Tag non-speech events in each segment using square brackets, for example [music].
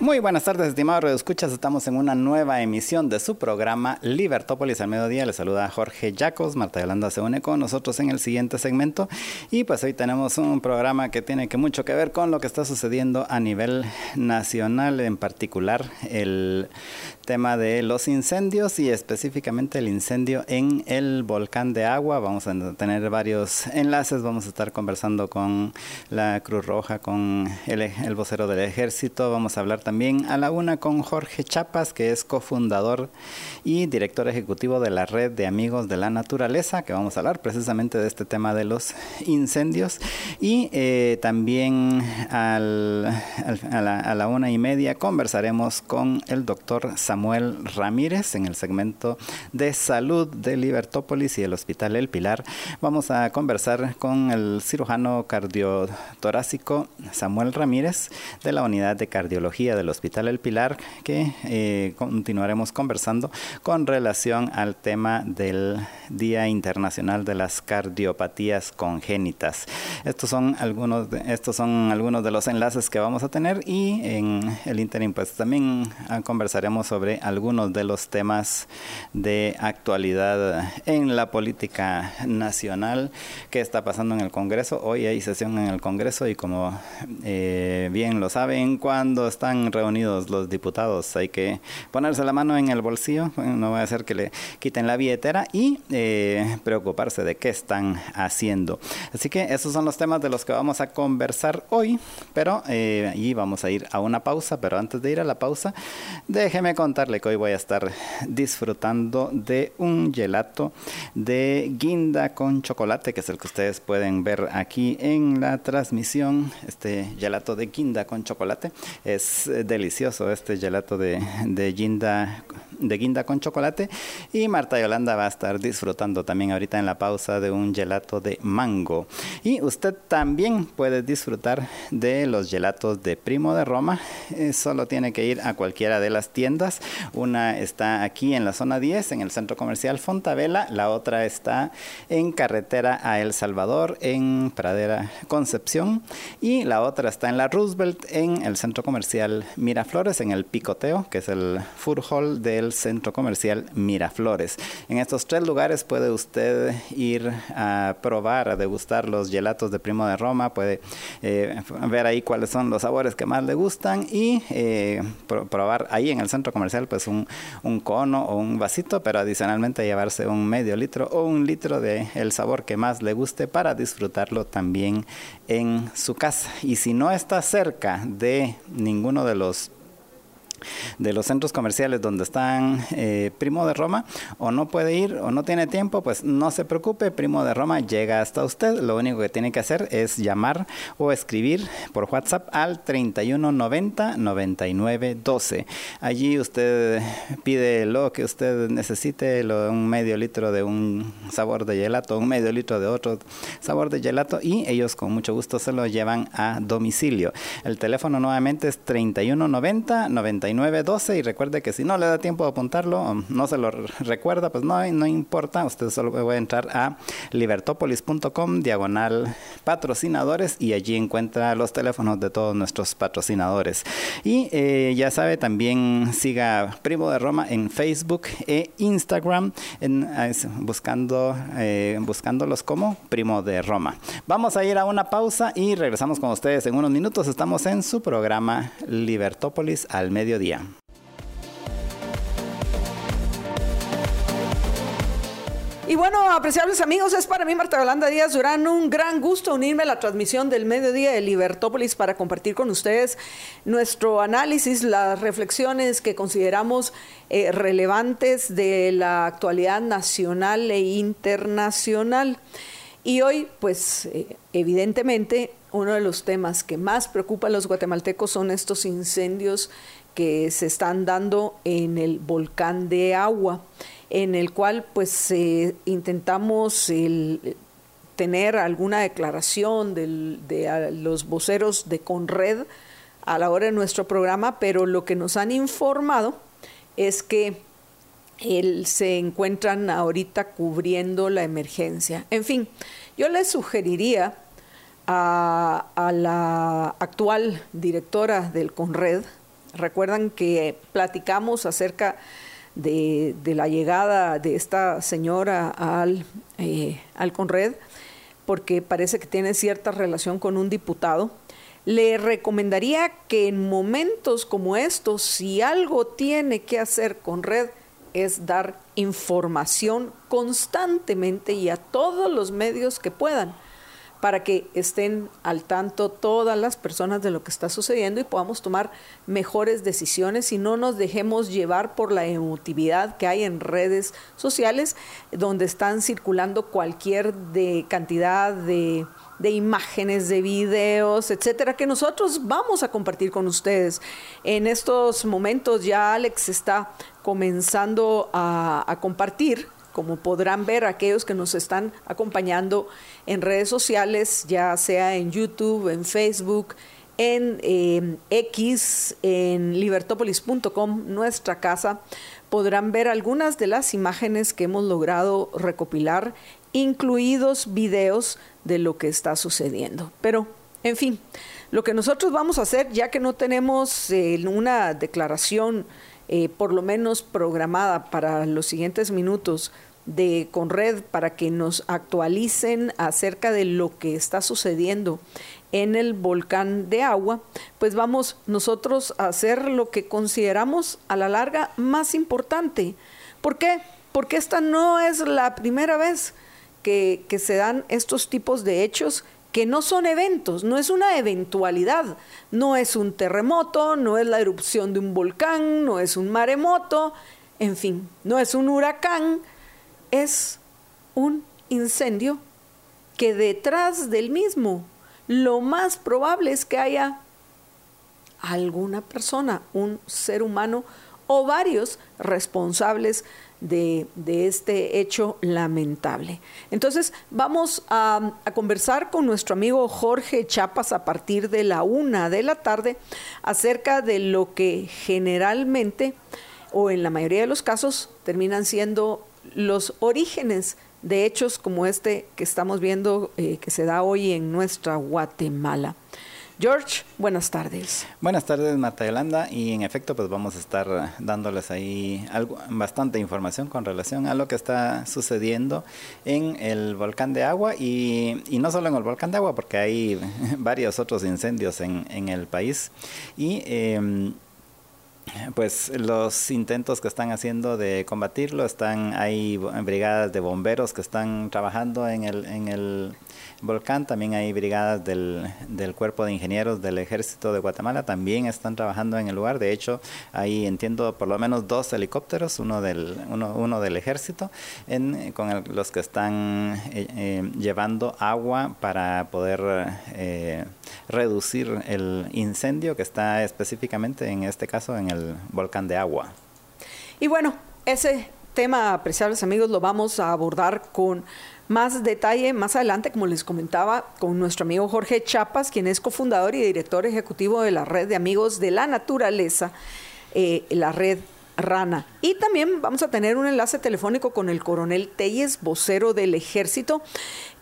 Muy buenas tardes, estimados redescuchas. Estamos en una nueva emisión de su programa Libertópolis al mediodía. Les saluda Jorge Yacos. Marta Yolanda se une con nosotros en el siguiente segmento. Y pues hoy tenemos un programa que tiene que mucho que ver con lo que está sucediendo a nivel nacional, en particular el tema de los incendios y específicamente el incendio en el volcán de agua. Vamos a tener varios enlaces, vamos a estar conversando con la Cruz Roja, con el, el vocero del ejército, vamos a hablar también a la una con Jorge Chapas, que es cofundador y director ejecutivo de la red de amigos de la naturaleza, que vamos a hablar precisamente de este tema de los incendios. Y eh, también a, la, una y media conversaremos con el doctor Samuel Ramírez en el segmento de salud de Libertópolis y el Hospital El Pilar. Vamos a conversar con el cirujano cardiotorácico Samuel Ramírez de la unidad de cardiología del Hospital El Pilar, que eh, continuaremos conversando con relación al tema del Día Internacional de las Cardiopatías Congénitas. Estos son algunos de, estos son algunos de los enlaces que vamos a tener y en el interim pues también conversaremos sobre algunos de los temas de actualidad en la política nacional que está pasando en el Congreso. Hoy hay sesión en el Congreso y como eh, bien lo saben, cuando están reunidos los diputados hay que ponerse la mano en el bolsillo, no va a ser que le quiten la billetera y eh, preocuparse de qué están haciendo. Así que esos son los temas de los que vamos a conversar hoy, pero eh, allí vamos a ir a una pausa, pero antes de ir a la pausa, déjeme contar que hoy voy a estar disfrutando de un gelato de guinda con chocolate, que es el que ustedes pueden ver aquí en la transmisión. Este gelato de guinda con chocolate es delicioso, este gelato de, de guinda de guinda con chocolate y Marta Yolanda va a estar disfrutando también ahorita en la pausa de un gelato de mango y usted también puede disfrutar de los gelatos de Primo de Roma eh, solo tiene que ir a cualquiera de las tiendas una está aquí en la zona 10, en el centro comercial Fontavela. La otra está en carretera a El Salvador, en Pradera Concepción. Y la otra está en la Roosevelt, en el centro comercial Miraflores, en el Picoteo, que es el food hall del centro comercial Miraflores. En estos tres lugares puede usted ir a probar, a degustar los gelatos de Primo de Roma. Puede eh, ver ahí cuáles son los sabores que más le gustan y eh, probar ahí en el centro comercial pues un, un, cono o un vasito, pero adicionalmente llevarse un medio litro o un litro de el sabor que más le guste para disfrutarlo también en su casa. Y si no está cerca de ninguno de los de los centros comerciales donde están eh, Primo de Roma o no puede ir o no tiene tiempo, pues no se preocupe, Primo de Roma llega hasta usted. Lo único que tiene que hacer es llamar o escribir por WhatsApp al 3190 9912. Allí usted pide lo que usted necesite, lo, un medio litro de un sabor de gelato, un medio litro de otro sabor de gelato y ellos con mucho gusto se lo llevan a domicilio. El teléfono nuevamente es 3190 99 12 y recuerde que si no le da tiempo de apuntarlo, no se lo recuerda, pues no, no importa, usted solo puede entrar a libertopolis.com diagonal patrocinadores y allí encuentra los teléfonos de todos nuestros patrocinadores. Y eh, ya sabe, también siga Primo de Roma en Facebook e Instagram en, buscando, eh, buscándolos como Primo de Roma. Vamos a ir a una pausa y regresamos con ustedes en unos minutos. Estamos en su programa Libertópolis al Y bueno, apreciables amigos, es para mí, Marta Yolanda Díaz Durán, un gran gusto unirme a la transmisión del mediodía de Libertópolis para compartir con ustedes nuestro análisis, las reflexiones que consideramos eh, relevantes de la actualidad nacional e internacional. Y hoy, pues, eh, evidentemente, uno de los temas que más preocupa a los guatemaltecos son estos incendios que se están dando en el volcán de agua, en el cual pues intentamos tener alguna declaración de los voceros de Conred a la hora de nuestro programa, pero lo que nos han informado es que él, se encuentran ahorita cubriendo la emergencia. En fin, yo les sugeriría a, la actual directora del Conred, recuerdan que platicamos acerca de, la llegada de esta señora al, eh, al Conred, porque parece que tiene cierta relación con un diputado. Le recomendaría que en momentos como estos, si algo tiene que hacer Conred, es dar información constantemente y a todos los medios que puedan para que estén al tanto todas las personas de lo que está sucediendo y podamos tomar mejores decisiones y no nos dejemos llevar por la emotividad que hay en redes sociales donde están circulando cualquier de cantidad de de imágenes, de videos, etcétera, que nosotros vamos a compartir con ustedes. En estos momentos ya Alex está comenzando a, compartir como podrán ver aquellos que nos están acompañando en redes sociales, ya sea en YouTube, en Facebook, en eh, X, en libertopolis.com, nuestra casa, podrán ver algunas de las imágenes que hemos logrado recopilar, incluidos videos de lo que está sucediendo. Pero, en fin, lo que nosotros vamos a hacer, ya que no tenemos eh, una declaración eh, por lo menos programada para los siguientes minutos de Conred para que nos actualicen acerca de lo que está sucediendo en el volcán de agua, pues vamos nosotros a hacer lo que consideramos a la larga más importante. ¿Por qué? Porque esta no es la primera vez que, se dan estos tipos de hechos que no son eventos, no es una eventualidad, no es un terremoto, no es la erupción de un volcán, no es un maremoto, en fin, no es un huracán, es un incendio que detrás del mismo lo más probable es que haya alguna persona, un ser humano o varios responsables de, este hecho lamentable. Entonces, vamos a, conversar con nuestro amigo Jorge Chapas a partir de la una de la tarde acerca de lo que generalmente, o en la mayoría de los casos, terminan siendo los orígenes de hechos como este que estamos viendo eh, que se da hoy en nuestra Guatemala. George, buenas tardes. Buenas tardes, Marta Yolanda. Y en efecto, pues vamos a estar dándoles ahí algo, bastante información con relación a lo que está sucediendo en el volcán de agua y, no solo en el volcán de agua, porque hay [laughs] varios otros incendios en, en el país. Y. Eh, pues los intentos que están haciendo de combatirlo están hay brigadas de bomberos que están trabajando en el en el volcán, también hay brigadas del, del, Cuerpo de Ingenieros del Ejército de Guatemala, también están trabajando en el lugar. De hecho, ahí entiendo por lo menos dos helicópteros, uno del, uno, uno del Ejército, con los que están eh, eh, llevando agua para poder eh, reducir el incendio que está específicamente en este caso en el volcán de agua. Y bueno, ese tema, apreciables amigos, lo vamos a abordar con más detalle más adelante, como les comentaba, con nuestro amigo Jorge Chapas, quien es cofundador y director ejecutivo de la red de amigos de la naturaleza, eh, la red Rana. Y también vamos a tener un enlace telefónico con el coronel Telles, vocero del ejército,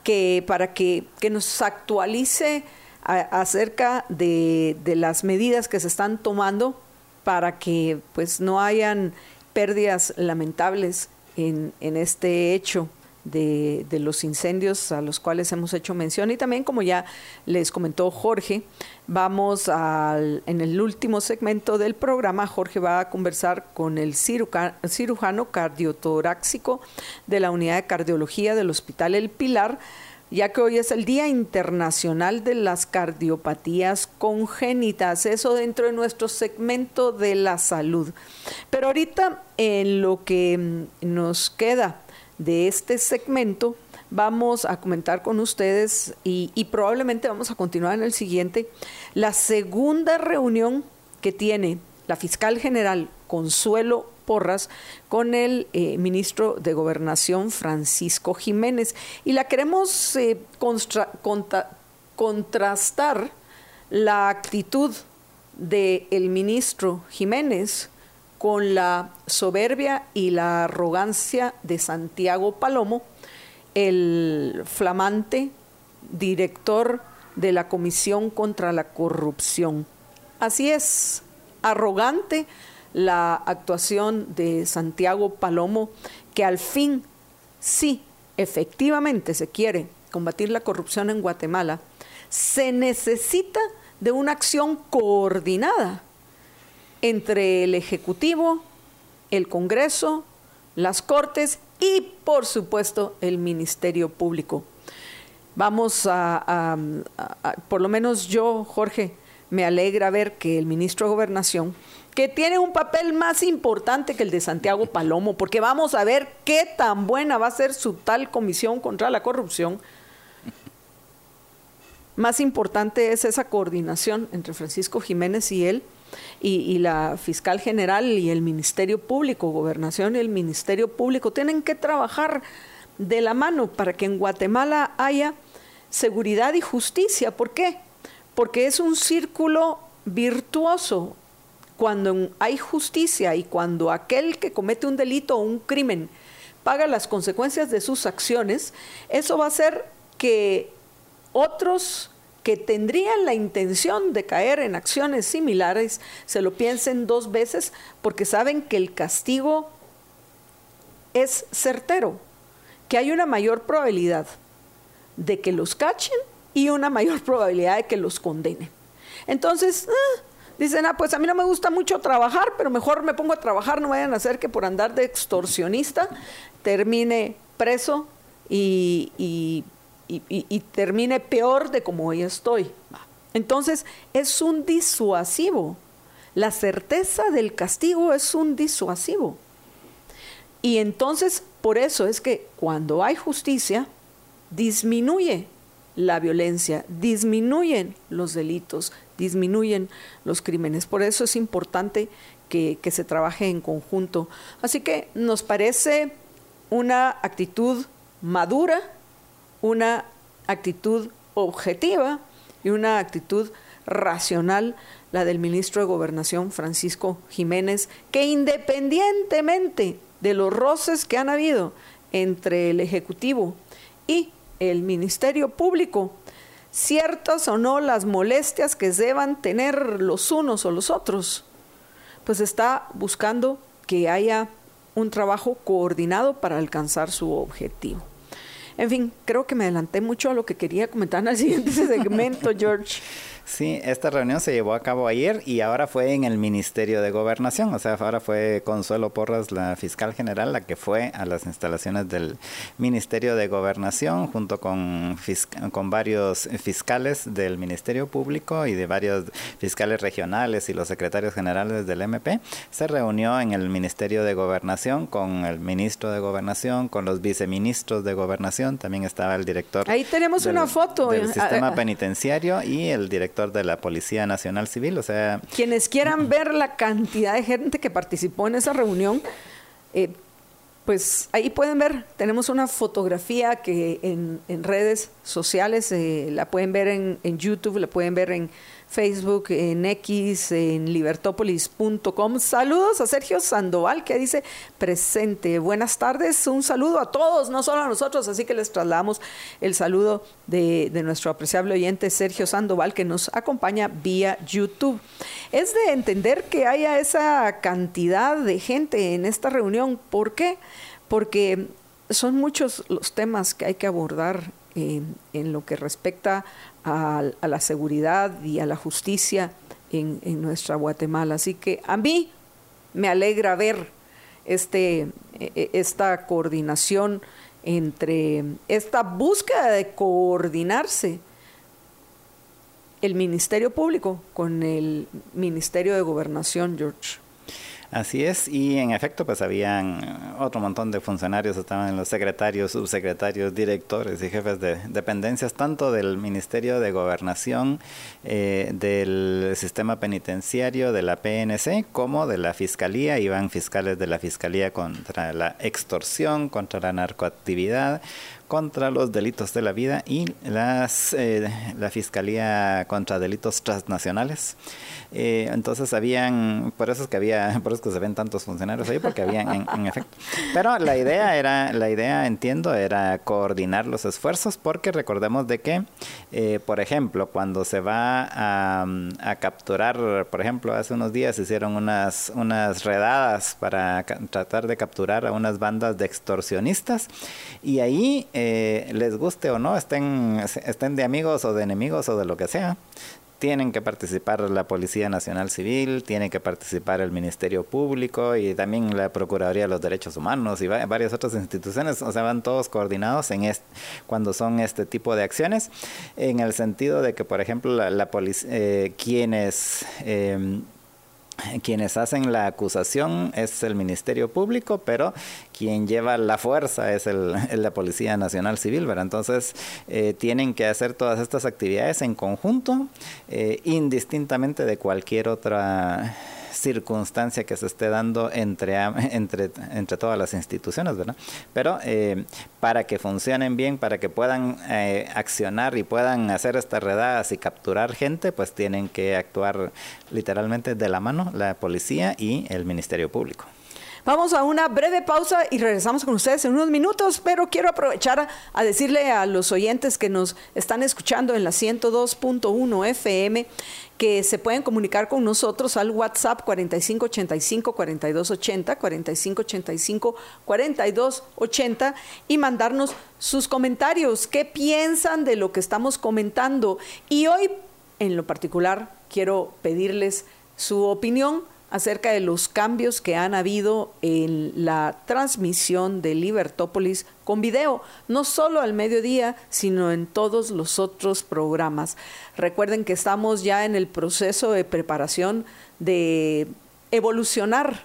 que para que, nos actualice acerca de, de, las medidas que se están tomando para que pues no hayan pérdidas lamentables en, este hecho de, los incendios a los cuales hemos hecho mención. Y también como ya les comentó Jorge, vamos al, en el último segmento del programa, Jorge va a conversar con el cirujano cardiotoráxico de la unidad de cardiología del Hospital El Pilar, ya que hoy es el Día Internacional de las Cardiopatías Congénitas, eso dentro de nuestro segmento de la salud. Pero ahorita en lo que mm, nos queda de este segmento vamos a comentar con ustedes y, probablemente vamos a continuar en el siguiente la segunda reunión que tiene la fiscal general Consuelo Porras con el eh, ministro de Gobernación Francisco Jiménez. Y la queremos eh, contrastar la actitud del ministro Jiménez con la soberbia y la arrogancia de Santiago Palomo, el flamante director de la Comisión contra la Corrupción. Así es, arrogante la actuación de Santiago Palomo, que al fin, sí, efectivamente se quiere combatir la corrupción en Guatemala, se necesita de una acción coordinada entre el Ejecutivo, el Congreso, las Cortes y, por supuesto, el Ministerio Público. Vamos a, por lo menos yo, Jorge, me alegra ver que el ministro de Gobernación, que tiene un papel más importante que el de Santiago Palomo, porque vamos a ver qué tan buena va a ser su tal comisión contra la corrupción, más importante es esa coordinación entre Francisco Jiménez y él, y, la fiscal general y el Ministerio Público, Gobernación y el Ministerio Público, tienen que trabajar de la mano para que en Guatemala haya seguridad y justicia. ¿Por qué? Porque es un círculo virtuoso. Cuando hay justicia y cuando aquel que comete un delito o un crimen paga las consecuencias de sus acciones, eso va a hacer que otros que tendrían la intención de caer en acciones similares se lo piensen dos veces porque saben que el castigo es certero, que hay una mayor probabilidad de que los cachen y una mayor probabilidad de que los condenen. Entonces, ah, dicen, ah, pues a mí no me gusta mucho trabajar, pero mejor me pongo a trabajar, no vayan a hacer que por andar de extorsionista termine preso y, y y, termine peor de como hoy estoy. Entonces es un disuasivo. La certeza del castigo es un disuasivo. Y entonces por eso es que cuando hay justicia, disminuye la violencia, disminuyen los delitos, disminuyen los crímenes. Por eso es importante que, que se trabaje en conjunto. Así que nos parece una actitud madura, una actitud objetiva y una actitud racional, la del ministro de Gobernación Francisco Jiménez, que independientemente de los roces que han habido entre el Ejecutivo y el Ministerio Público, ciertas o no las molestias que deban tener los unos o los otros, pues está buscando que haya un trabajo coordinado para alcanzar su objetivo. En fin, creo que me adelanté mucho a lo que quería comentar en el siguiente [laughs] segmento, George. Sí, esta reunión se llevó a cabo ayer y ahora fue en el Ministerio de Gobernación, o sea, ahora fue Consuelo Porras, la fiscal general, la que fue a las instalaciones del Ministerio de Gobernación junto con, con varios fiscales del Ministerio Público y de varios fiscales regionales y los secretarios generales del MP. Se reunió en el Ministerio de Gobernación con el ministro de Gobernación, con los viceministros de Gobernación, también estaba el director. Ahí tenemos una foto. Del sistema penitenciario y el director de la Policía Nacional Civil, o sea... Quienes quieran ver la cantidad de gente que participó en esa reunión, eh, pues ahí pueden ver, tenemos una fotografía que en, en redes sociales eh, la pueden ver en, en YouTube, la pueden ver en Facebook, en X, en libertópolis.com. Saludos a Sergio Sandoval que dice presente. Buenas tardes, un saludo a todos, no solo a nosotros, así que les trasladamos el saludo de, nuestro apreciable oyente Sergio Sandoval que nos acompaña vía YouTube. Es de entender que haya esa cantidad de gente en esta reunión. ¿Por qué? Porque son muchos los temas que hay que abordar en, en lo que respecta a, la seguridad y a la justicia en, nuestra Guatemala. Así que a mí me alegra ver este, e, e, esta coordinación entre esta búsqueda de coordinarse el Ministerio Público con el Ministerio de Gobernación, George. Así es, y en efecto, pues habían otro montón de funcionarios, estaban los secretarios, subsecretarios, directores y jefes de dependencias, tanto del Ministerio de Gobernación, eh, del sistema penitenciario, de la PNC, como de la Fiscalía. Iban fiscales de la Fiscalía contra la extorsión, contra la narcoactividad, contra los delitos de la vida y las, eh, la Fiscalía contra Delitos Transnacionales. Eh, entonces habían, por eso es que había, [laughs] por eso es que se ven tantos funcionarios ahí, porque habían en, efecto. Pero la idea era, la idea entiendo, era coordinar los esfuerzos, porque recordemos de que, eh, por ejemplo, cuando se va a, a, capturar, por ejemplo, hace unos días hicieron unas, unas redadas para tratar de capturar a unas bandas de extorsionistas, y ahí, eh, les guste o no, estén, estén de amigos o de enemigos o de lo que sea, tienen que participar la Policía Nacional Civil, tiene que participar el Ministerio Público y también la Procuraduría de los Derechos Humanos y varias otras instituciones, o sea, van todos coordinados en cuando son este tipo de acciones, en el sentido de que, por ejemplo, la, la eh, quienes... Eh, quienes hacen la acusación es el Ministerio Público, pero quien lleva la fuerza es el, [laughs] la Policía Nacional Civil, ¿verdad? Entonces, eh, tienen que hacer todas estas actividades en conjunto, eh, indistintamente de cualquier otra circunstancia que se esté dando entre, [laughs] entre, entre todas las instituciones, ¿verdad? Pero eh, para que funcionen bien, para que puedan eh, accionar y puedan hacer estas redadas y capturar gente, pues tienen que actuar literalmente de la mano la policía y el Ministerio Público. Vamos a una breve pausa y regresamos con ustedes en unos minutos, pero quiero aprovechar a, decirle a los oyentes que nos están escuchando en la 102.1 FM que se pueden comunicar con nosotros al WhatsApp 4585-4280, 4585-4280 y mandarnos sus comentarios, qué piensan de lo que estamos comentando. Y hoy, en lo particular, quiero pedirles su opinión acerca de los cambios que han habido en la transmisión de Libertópolis con video, no solo al mediodía, sino en todos los otros programas. Recuerden que estamos ya en el proceso de preparación de evolucionar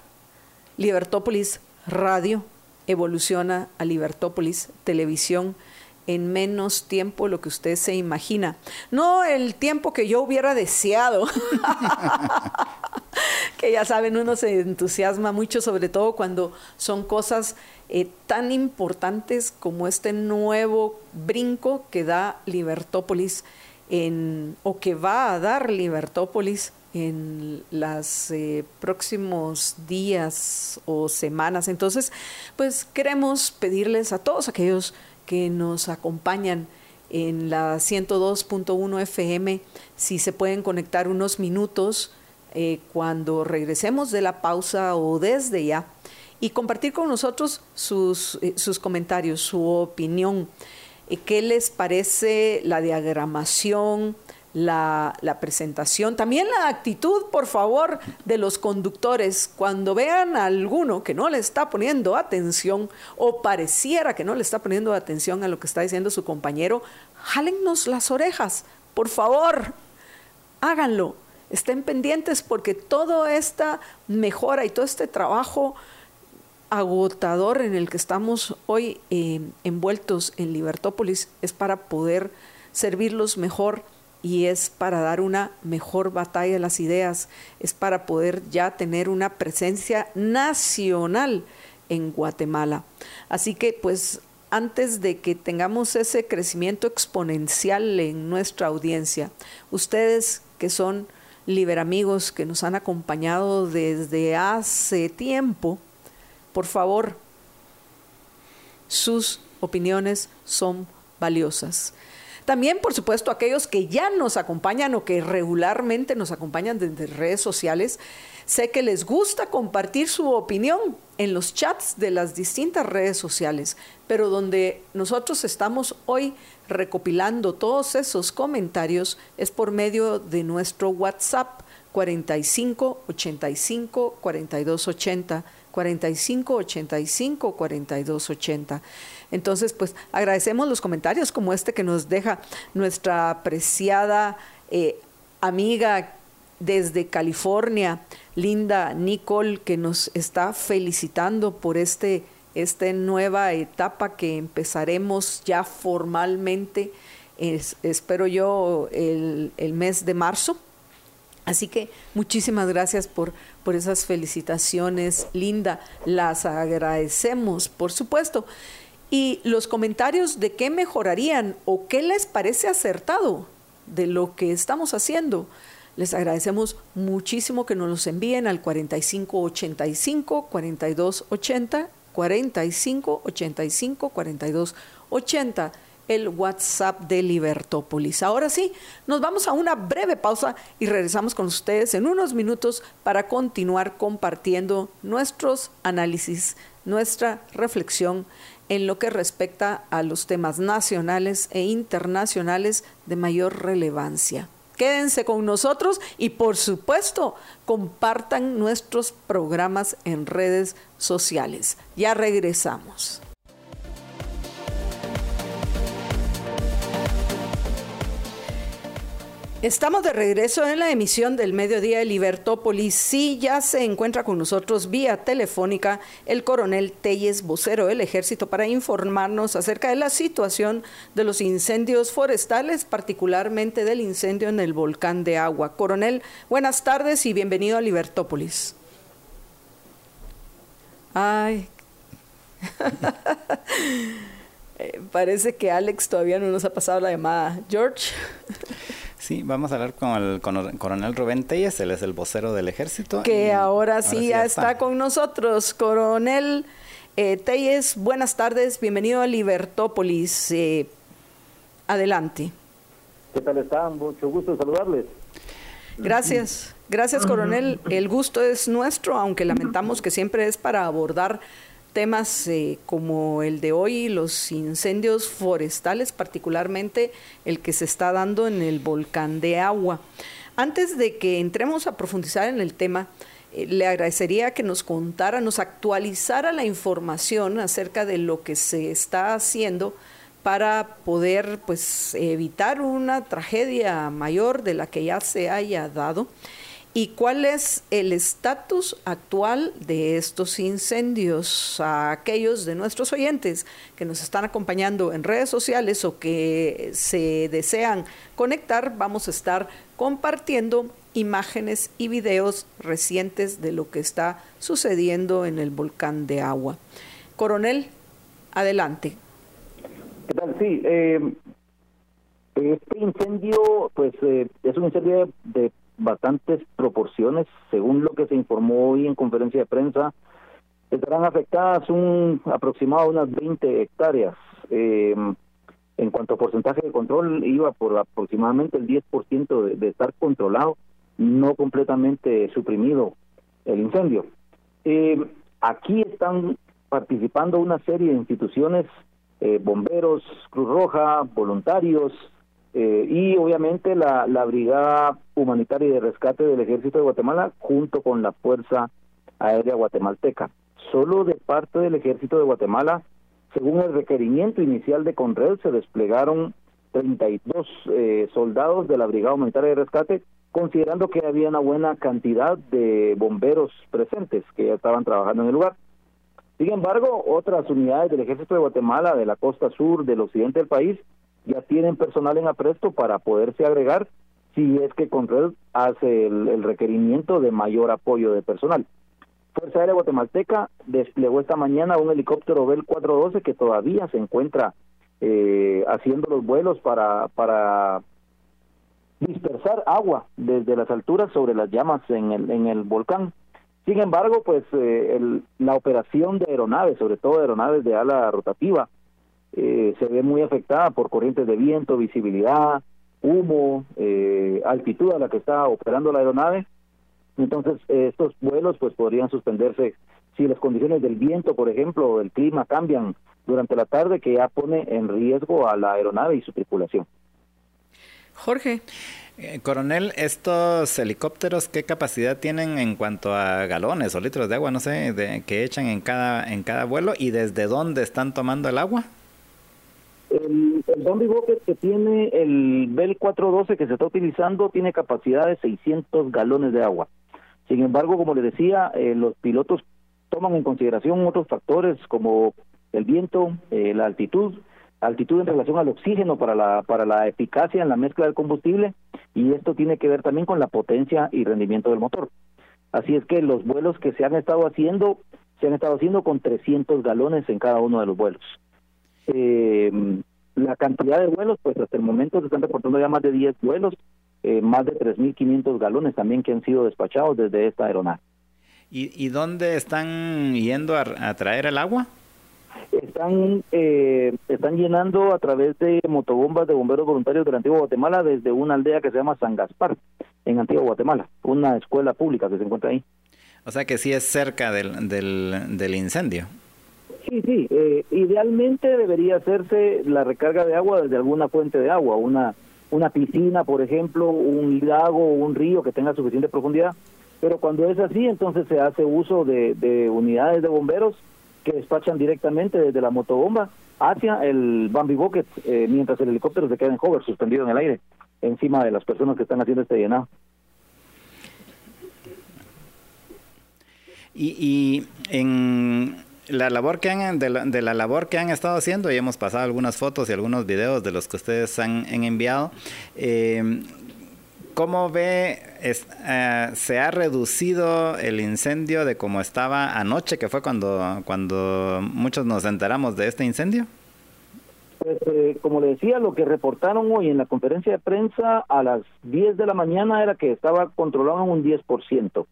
Libertópolis Radio, evoluciona a Libertópolis Televisión en menos tiempo lo que usted se imagina. No el tiempo que yo hubiera deseado. [laughs] [laughs] que ya saben, uno se entusiasma mucho, sobre todo cuando son cosas eh, tan importantes como este nuevo brinco que da Libertópolis en, o que va a dar Libertópolis en los eh, próximos días o semanas. Entonces, pues queremos pedirles a todos aquellos que nos acompañan en la 102.1 FM, si se pueden conectar unos minutos eh, cuando regresemos de la pausa o desde ya y compartir con nosotros sus, eh, sus comentarios, su opinión. Eh, ¿Qué les parece la diagramación? la, presentación, también la actitud, por favor, de los conductores. Cuando vean a alguno que no le está poniendo atención o pareciera que no le está poniendo atención a lo que está diciendo su compañero, jálennos las orejas, por favor, háganlo. Estén pendientes porque toda esta mejora y todo este trabajo agotador en el que estamos hoy eh, envueltos en Libertópolis es para poder servirlos mejor y es para dar una mejor batalla de las ideas, es para poder ya tener una presencia nacional en Guatemala. Así que pues antes de que tengamos ese crecimiento exponencial en nuestra audiencia, ustedes que son liberamigos que nos han acompañado desde hace tiempo, por favor, sus opiniones son valiosas. También, por supuesto, aquellos que ya nos acompañan o que regularmente nos acompañan desde redes sociales, sé que les gusta compartir su opinión en los chats de las distintas redes sociales, pero donde nosotros estamos hoy recopilando todos esos comentarios es por medio de nuestro WhatsApp 45 85 42 80 45 85 42 80. Entonces, pues agradecemos los comentarios como este que nos deja nuestra apreciada eh, amiga desde California, linda Nicole que nos está felicitando por este esta nueva etapa que empezaremos ya formalmente, espero yo, el, el, mes de marzo. Así que muchísimas gracias por, por esas felicitaciones, Linda. Las agradecemos, por supuesto. Y los comentarios de qué mejorarían o qué les parece acertado de lo que estamos haciendo. Les agradecemos muchísimo que nos los envíen al 4585 4280 45 85 42 80 el WhatsApp de Libertópolis. Ahora sí, nos vamos a una breve pausa y regresamos con ustedes en unos minutos para continuar compartiendo nuestros análisis, nuestra reflexión en lo que respecta a los temas nacionales e internacionales de mayor relevancia. Quédense con nosotros y por supuesto compartan nuestros programas en redes sociales. Ya regresamos. Estamos de regreso en la emisión del mediodía de Libertópolis. Sí, ya se encuentra con nosotros vía telefónica el coronel Telles, vocero del ejército, para informarnos acerca de la situación de los incendios forestales, particularmente del incendio en el volcán de agua. Coronel, buenas tardes y bienvenido a Libertópolis. Ay. [laughs] Eh, parece que Alex todavía no nos ha pasado la llamada. George. [laughs] Sí, vamos a hablar con el, coronel Rubén Telles, él es el vocero del ejército. Que ahora sí ya está. con nosotros. Coronel eh, Telles, buenas tardes, bienvenido a Libertópolis. Eh, adelante. ¿Qué tal están? Mucho gusto saludarles. Gracias, gracias coronel. [laughs] El gusto es nuestro, aunque lamentamos que siempre es para abordar temas eh, como el de hoy, los incendios forestales, particularmente el que se está dando en el volcán de agua. Antes de que entremos a profundizar en el tema, eh, le agradecería que nos contara, nos actualizara la información acerca de lo que se está haciendo para poder pues evitar una tragedia mayor de la que ya se haya dado ¿Y cuál es el estatus actual de estos incendios? A aquellos de nuestros oyentes que nos están acompañando en redes sociales o que se desean conectar, vamos a estar compartiendo imágenes y videos recientes de lo que está sucediendo en el volcán de agua. Coronel, adelante. ¿Qué tal? Sí, eh, este incendio, pues eh, es un incendio bastantes proporciones, según lo que se informó hoy en conferencia de prensa, estarán afectadas un aproximado unas 20 hectáreas. Eh, en cuanto a porcentaje de control, iba por aproximadamente el 10% de, de estar controlado, no completamente suprimido el incendio. Eh, aquí están participando una serie de instituciones, eh, bomberos, Cruz Roja, voluntarios, eh, y obviamente la, Brigada Humanitaria de Rescate del Ejército de Guatemala junto con la Fuerza Aérea Guatemalteca. Solo de parte del Ejército de Guatemala, según el requerimiento inicial de Conred, se desplegaron 32 eh, soldados de la Brigada Humanitaria de Rescate, considerando que había una buena cantidad de bomberos presentes que ya estaban trabajando en el lugar. Sin embargo, otras unidades del Ejército de Guatemala, de la costa sur, del occidente del país, ya tienen personal en apresto para poderse agregar si es que Conred hace el, requerimiento de mayor apoyo de personal. Fuerza Aérea Guatemalteca desplegó esta mañana un helicóptero Bell 412 que todavía se encuentra eh, haciendo los vuelos para, para dispersar agua desde las alturas sobre las llamas en el, en el volcán. Sin embargo, pues eh, la operación de aeronaves, sobre todo aeronaves de ala rotativa, eh, se ve muy afectada por corrientes de viento, visibilidad, humo, eh, altitud a la que está operando la aeronave. Entonces, eh, estos vuelos pues podrían suspenderse si las condiciones del viento, por ejemplo, o del clima cambian durante la tarde, que ya pone en riesgo a la aeronave y su tripulación. Jorge. coronel, estos helicópteros, ¿qué capacidad tienen en cuanto a galones o litros de agua, no sé, de, que echan en cada, en cada vuelo y desde dónde están tomando el agua? El, el Zombie Bucket que tiene el Bell 412 que se está utilizando tiene capacidad de 600 galones de agua. Sin embargo, como le decía, eh, los pilotos toman en consideración otros factores como el viento, eh, la altitud, altitud en relación al oxígeno para la, para la eficacia en la mezcla del combustible y esto tiene que ver también con la potencia y rendimiento del motor. Así es que los vuelos que se han estado haciendo, se han estado haciendo con 300 galones en cada uno de los vuelos. Eh, la cantidad de vuelos, pues hasta el momento se están reportando ya más de 10 vuelos, eh, más de 3.500 galones también que han sido despachados desde esta aeronave. ¿Y, y dónde están yendo a traer el agua? están eh, están llenando a través de motobombas de bomberos voluntarios de la antigua Guatemala desde una aldea que se llama San Gaspar en antigua Guatemala una escuela pública que se encuentra ahí o sea que sí es cerca del, del, del incendio sí sí eh, idealmente debería hacerse la recarga de agua desde alguna fuente de agua una una piscina por ejemplo un lago un río que tenga suficiente profundidad pero cuando es así entonces se hace uso de, de unidades de bomberos que despachan directamente desde la motobomba hacia el Bambi Bucket, eh, mientras el helicóptero se queda en hover, suspendido en el aire, encima de las personas que están haciendo este llenado. Y, y en la labor que han de la, de la, labor que han estado haciendo y hemos pasado algunas fotos y algunos videos de los que ustedes han, enviado eh, ¿Cómo ve, es, eh, se ha reducido el incendio de como estaba anoche, que fue cuando, cuando muchos nos enteramos de este incendio? Pues, eh, como le decía, lo que reportaron hoy en la conferencia de prensa a las 10 de la mañana era que estaba controlado en un 10%.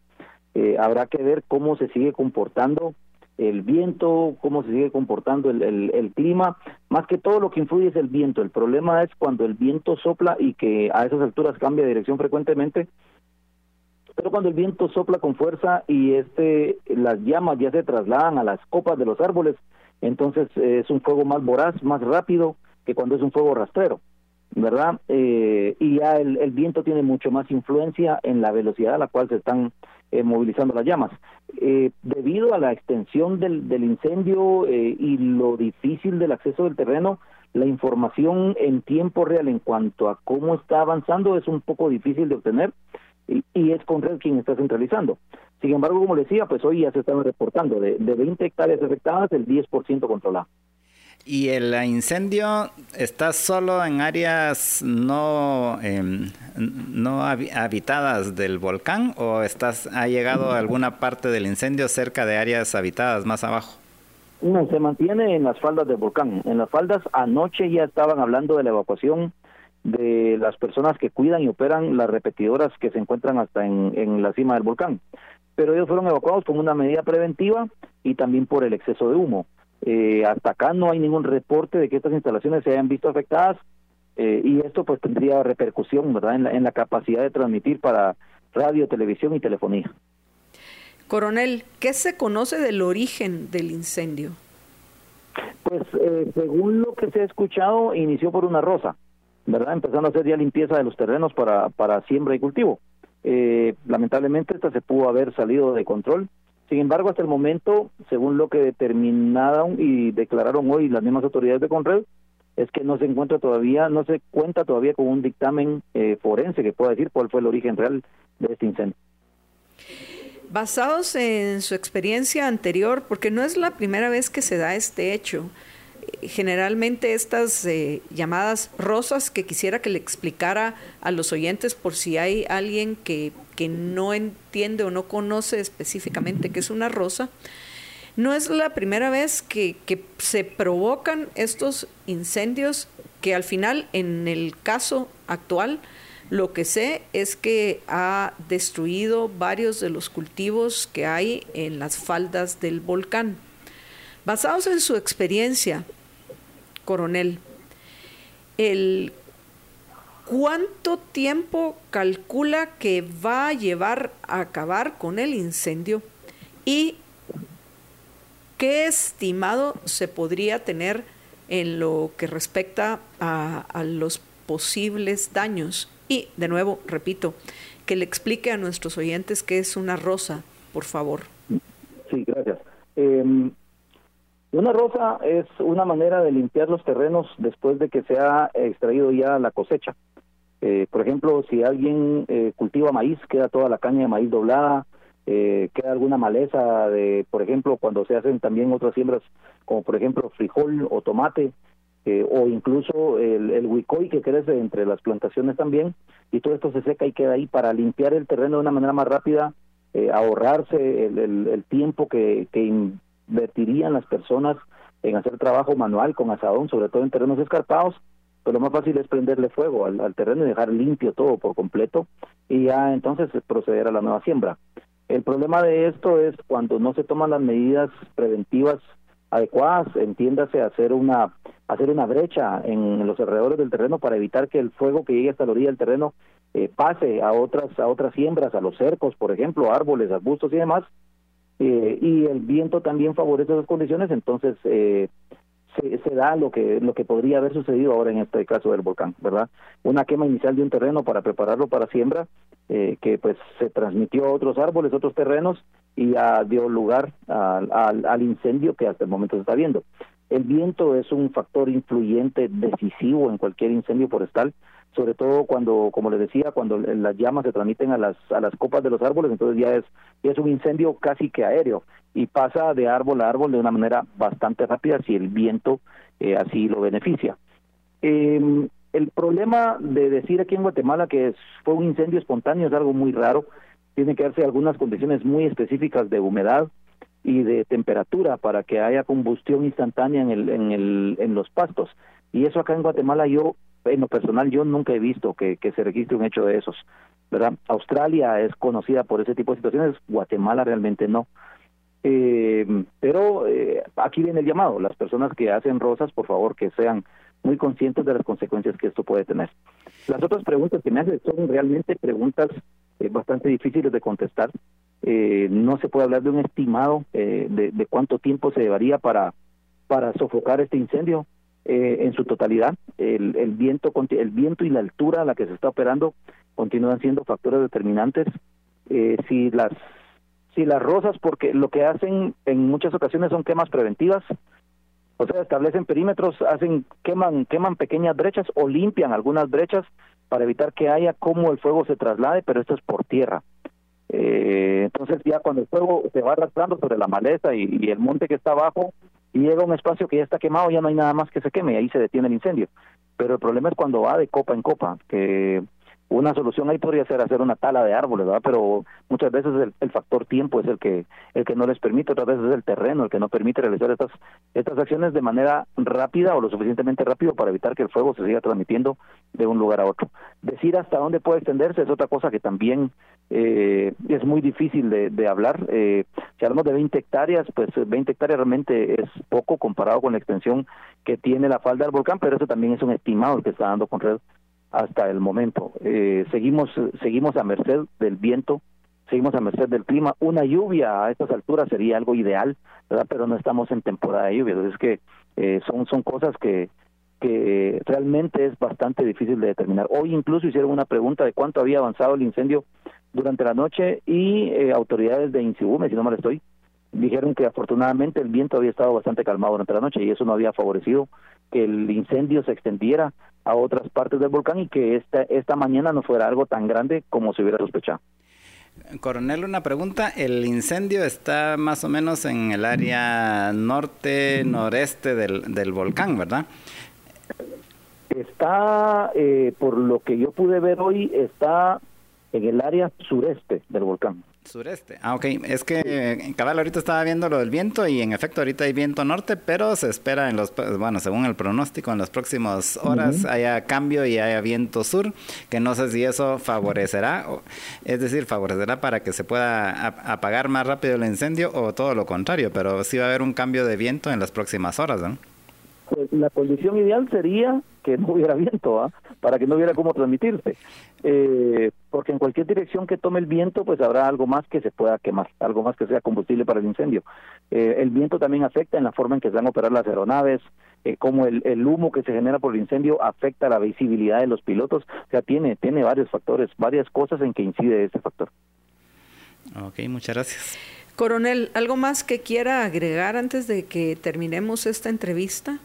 Eh, habrá que ver cómo se sigue comportando el viento, cómo se sigue comportando el, el, clima, más que todo lo que influye es el viento. El problema es cuando el viento sopla y que a esas alturas cambia de dirección frecuentemente, pero cuando el viento sopla con fuerza y este las llamas ya se trasladan a las copas de los árboles, entonces es un fuego más voraz, más rápido que cuando es un fuego rastrero, ¿verdad? Eh, y ya el, el, viento tiene mucho más influencia en la velocidad a la cual se están eh, movilizando las llamas. Eh, debido a la extensión del, del incendio eh, y lo difícil del acceso del terreno, la información en tiempo real en cuanto a cómo está avanzando es un poco difícil de obtener y, y es Conred quien está centralizando. Sin embargo, como decía, pues hoy ya se están reportando de, de 20 hectáreas afectadas, el 10% controlado. ¿Y el incendio está solo en áreas no, eh, no habitadas del volcán o estás, ha llegado a alguna parte del incendio cerca de áreas habitadas más abajo? No, se mantiene en las faldas del volcán. En las faldas anoche ya estaban hablando de la evacuación de las personas que cuidan y operan las repetidoras que se encuentran hasta en, en la cima del volcán. Pero ellos fueron evacuados como una medida preventiva y también por el exceso de humo. Eh, hasta acá no hay ningún reporte de que estas instalaciones se hayan visto afectadas eh, y esto pues tendría repercusión verdad en la, en la capacidad de transmitir para radio, televisión y telefonía. Coronel, ¿qué se conoce del origen del incendio? Pues eh, según lo que se ha escuchado, inició por una rosa, ¿verdad? Empezando a hacer ya limpieza de los terrenos para, para siembra y cultivo. Eh, lamentablemente esta se pudo haber salido de control sin embargo, hasta el momento, según lo que determinaron y declararon hoy las mismas autoridades de Conred, es que no se encuentra todavía, no se cuenta todavía con un dictamen eh, forense que pueda decir cuál fue el origen real de este incendio. Basados en su experiencia anterior, porque no es la primera vez que se da este hecho, generalmente estas eh, llamadas rosas que quisiera que le explicara a los oyentes por si hay alguien que que no entiende o no conoce específicamente qué es una rosa, no es la primera vez que, que, se provocan estos incendios que al final, en el caso actual, lo que sé es que ha destruido varios de los cultivos que hay en las faldas del volcán. Basados en su experiencia, coronel, el ¿Cuánto tiempo calcula que va a llevar a acabar con el incendio? ¿Y qué estimado se podría tener en lo que respecta a, los posibles daños? Y, de nuevo, repito, que le explique a nuestros oyentes qué es una rosa, por favor. Sí, gracias. Eh, una rosa es una manera de limpiar los terrenos después de que se ha extraído ya la cosecha. Eh, por ejemplo, si alguien eh, cultiva maíz, queda toda la caña de maíz doblada, eh, queda alguna maleza de, por ejemplo, cuando se hacen también otras siembras, como por ejemplo frijol o tomate, eh, o incluso el, el huicoy que crece entre las plantaciones también, y todo esto se seca y queda ahí para limpiar el terreno de una manera más rápida, eh, ahorrarse el, el, tiempo que, que invertirían las personas en hacer trabajo manual con asadón, sobre todo en terrenos escarpados, pues lo más fácil es prenderle fuego al, al, terreno y dejar limpio todo por completo y ya entonces proceder a la nueva siembra. El problema de esto es cuando no se toman las medidas preventivas adecuadas, entiéndase hacer una hacer una brecha en los alrededores del terreno para evitar que el fuego que llegue hasta la orilla del terreno eh, pase a otras a otras siembras, a los cercos, por ejemplo, árboles, arbustos y demás. Eh, y el viento también favorece esas condiciones, entonces eh, se, da lo que lo que podría haber sucedido ahora en este caso del volcán, ¿verdad? Una quema inicial de un terreno para prepararlo para siembra, eh, que pues se transmitió a otros árboles, otros terrenos y ya dio lugar al incendio que hasta el momento se está viendo. El viento es un factor influyente decisivo en cualquier incendio forestal, sobre todo cuando, como les decía, cuando las llamas se transmiten a las a las copas de los árboles, entonces ya es ya es un incendio casi que aéreo y pasa de árbol a árbol de una manera bastante rápida si el viento eh, así lo beneficia. Eh, el problema de decir aquí en Guatemala que fue un incendio espontáneo es algo muy raro. Tiene que darse algunas condiciones muy específicas de humedad y de temperatura para que haya combustión instantánea en, el, en, el, en los pastos. Y eso acá en Guatemala yo, en lo personal, yo nunca he visto que, que se registre un hecho de esos. ¿verdad? Australia es conocida por ese tipo de situaciones, Guatemala realmente no. Eh, pero eh, aquí viene el llamado, las personas que hacen rosas, por favor, que sean muy conscientes de las consecuencias que esto puede tener. Las otras preguntas que me hacen son realmente preguntas eh, bastante difíciles de contestar. Eh, no se puede hablar de un estimado eh, de, de, cuánto tiempo se llevaría para, para sofocar este incendio eh, en su totalidad. El, el, viento, el viento y la altura a la que se está operando continúan siendo factores determinantes. Eh, si las si las rosas, porque lo que hacen en muchas ocasiones son quemas preventivas, o sea, establecen perímetros, hacen queman queman pequeñas brechas o limpian algunas brechas para evitar que haya como el fuego se traslade, pero esto es por tierra. Eh, entonces ya cuando el fuego se va arrastrando sobre la maleza y, el monte que está abajo y llega un espacio que ya está quemado, ya no hay nada más que se queme y ahí se detiene el incendio. Pero el problema es cuando va de copa en copa, que una solución ahí podría ser hacer una tala de árboles, ¿verdad? Pero muchas veces el, factor tiempo es el que el que no les permite, otras veces es el terreno el que no permite realizar estas estas acciones de manera rápida o lo suficientemente rápido para evitar que el fuego se siga transmitiendo de un lugar a otro. Decir hasta dónde puede extenderse es otra cosa que también eh, es muy difícil de, hablar. Eh, si hablamos de 20 hectáreas, pues 20 hectáreas realmente es poco comparado con la extensión que tiene la falda del volcán, pero eso también es un estimado que está dando con red hasta el momento. Eh, seguimos, seguimos a merced del viento, seguimos a merced del clima. Una lluvia a estas alturas sería algo ideal, ¿verdad? Pero no estamos en temporada de lluvia. Entonces, que eh, son, son cosas que, que realmente es bastante difícil de determinar. Hoy incluso hicieron una pregunta de cuánto había avanzado el incendio durante la noche y eh, autoridades de Insibume, si no mal estoy, dijeron que afortunadamente el viento había estado bastante calmado durante la noche y eso no había favorecido que el incendio se extendiera a otras partes del volcán y que esta, esta mañana no fuera algo tan grande como se hubiera sospechado. Coronel, una pregunta. El incendio está más o menos en el área norte, noreste del, del volcán, ¿verdad? Está, eh, por lo que yo pude ver hoy, está en el área sureste del volcán. Sureste. Ah, ok. Es que cabal ahorita estaba viendo lo del viento y en efecto ahorita hay viento norte, pero se espera en los, bueno, según el pronóstico, en las próximas horas uh -huh. haya cambio y haya viento sur, que no sé si eso favorecerá, es decir, favorecerá para que se pueda apagar más rápido el incendio o todo lo contrario, pero sí va a haber un cambio de viento en las próximas horas, ¿no? Pues la condición ideal sería que no hubiera [laughs] viento, ¿eh? para que no hubiera cómo transmitirse. Eh, porque en cualquier dirección que tome el viento, pues habrá algo más que se pueda quemar, algo más que sea combustible para el incendio. Eh, el viento también afecta en la forma en que se van a operar las aeronaves, eh, como el, el, humo que se genera por el incendio afecta la visibilidad de los pilotos, o sea, tiene, tiene varios factores, varias cosas en que incide ese factor. Ok, muchas gracias. Coronel, ¿algo más que quiera agregar antes de que terminemos esta entrevista?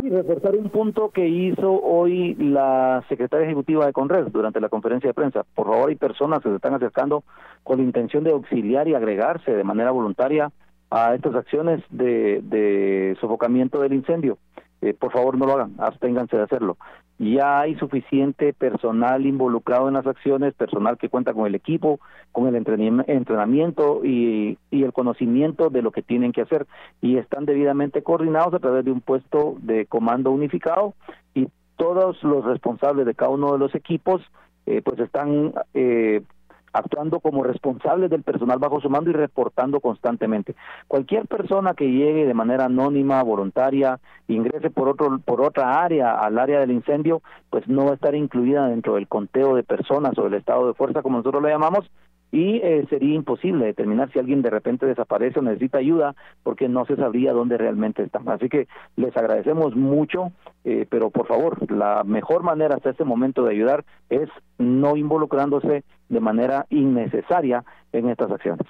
Sí, reforzar un punto que hizo hoy la secretaria ejecutiva de Conres durante la conferencia de prensa. Por favor, hay personas que se están acercando con la intención de auxiliar y agregarse de manera voluntaria a estas acciones de, de sofocamiento del incendio. Eh, por favor, no lo hagan, absténganse de hacerlo. Ya hay suficiente personal involucrado en las acciones, personal que cuenta con el equipo, con el entrenamiento y, el conocimiento de lo que tienen que hacer. Y están debidamente coordinados a través de un puesto de comando unificado y todos los responsables de cada uno de los equipos eh, pues están eh, actuando como responsables del personal bajo su mando y reportando constantemente. Cualquier persona que llegue de manera anónima, voluntaria, ingrese por otro por otra área al área del incendio, pues no va a estar incluida dentro del conteo de personas o del estado de fuerza como nosotros lo llamamos y eh, sería imposible determinar si alguien de repente desaparece o necesita ayuda porque no se sabría dónde realmente están. Así que les agradecemos mucho, eh, pero por favor, la mejor manera hasta este momento de ayudar es no involucrándose de manera innecesaria en estas acciones.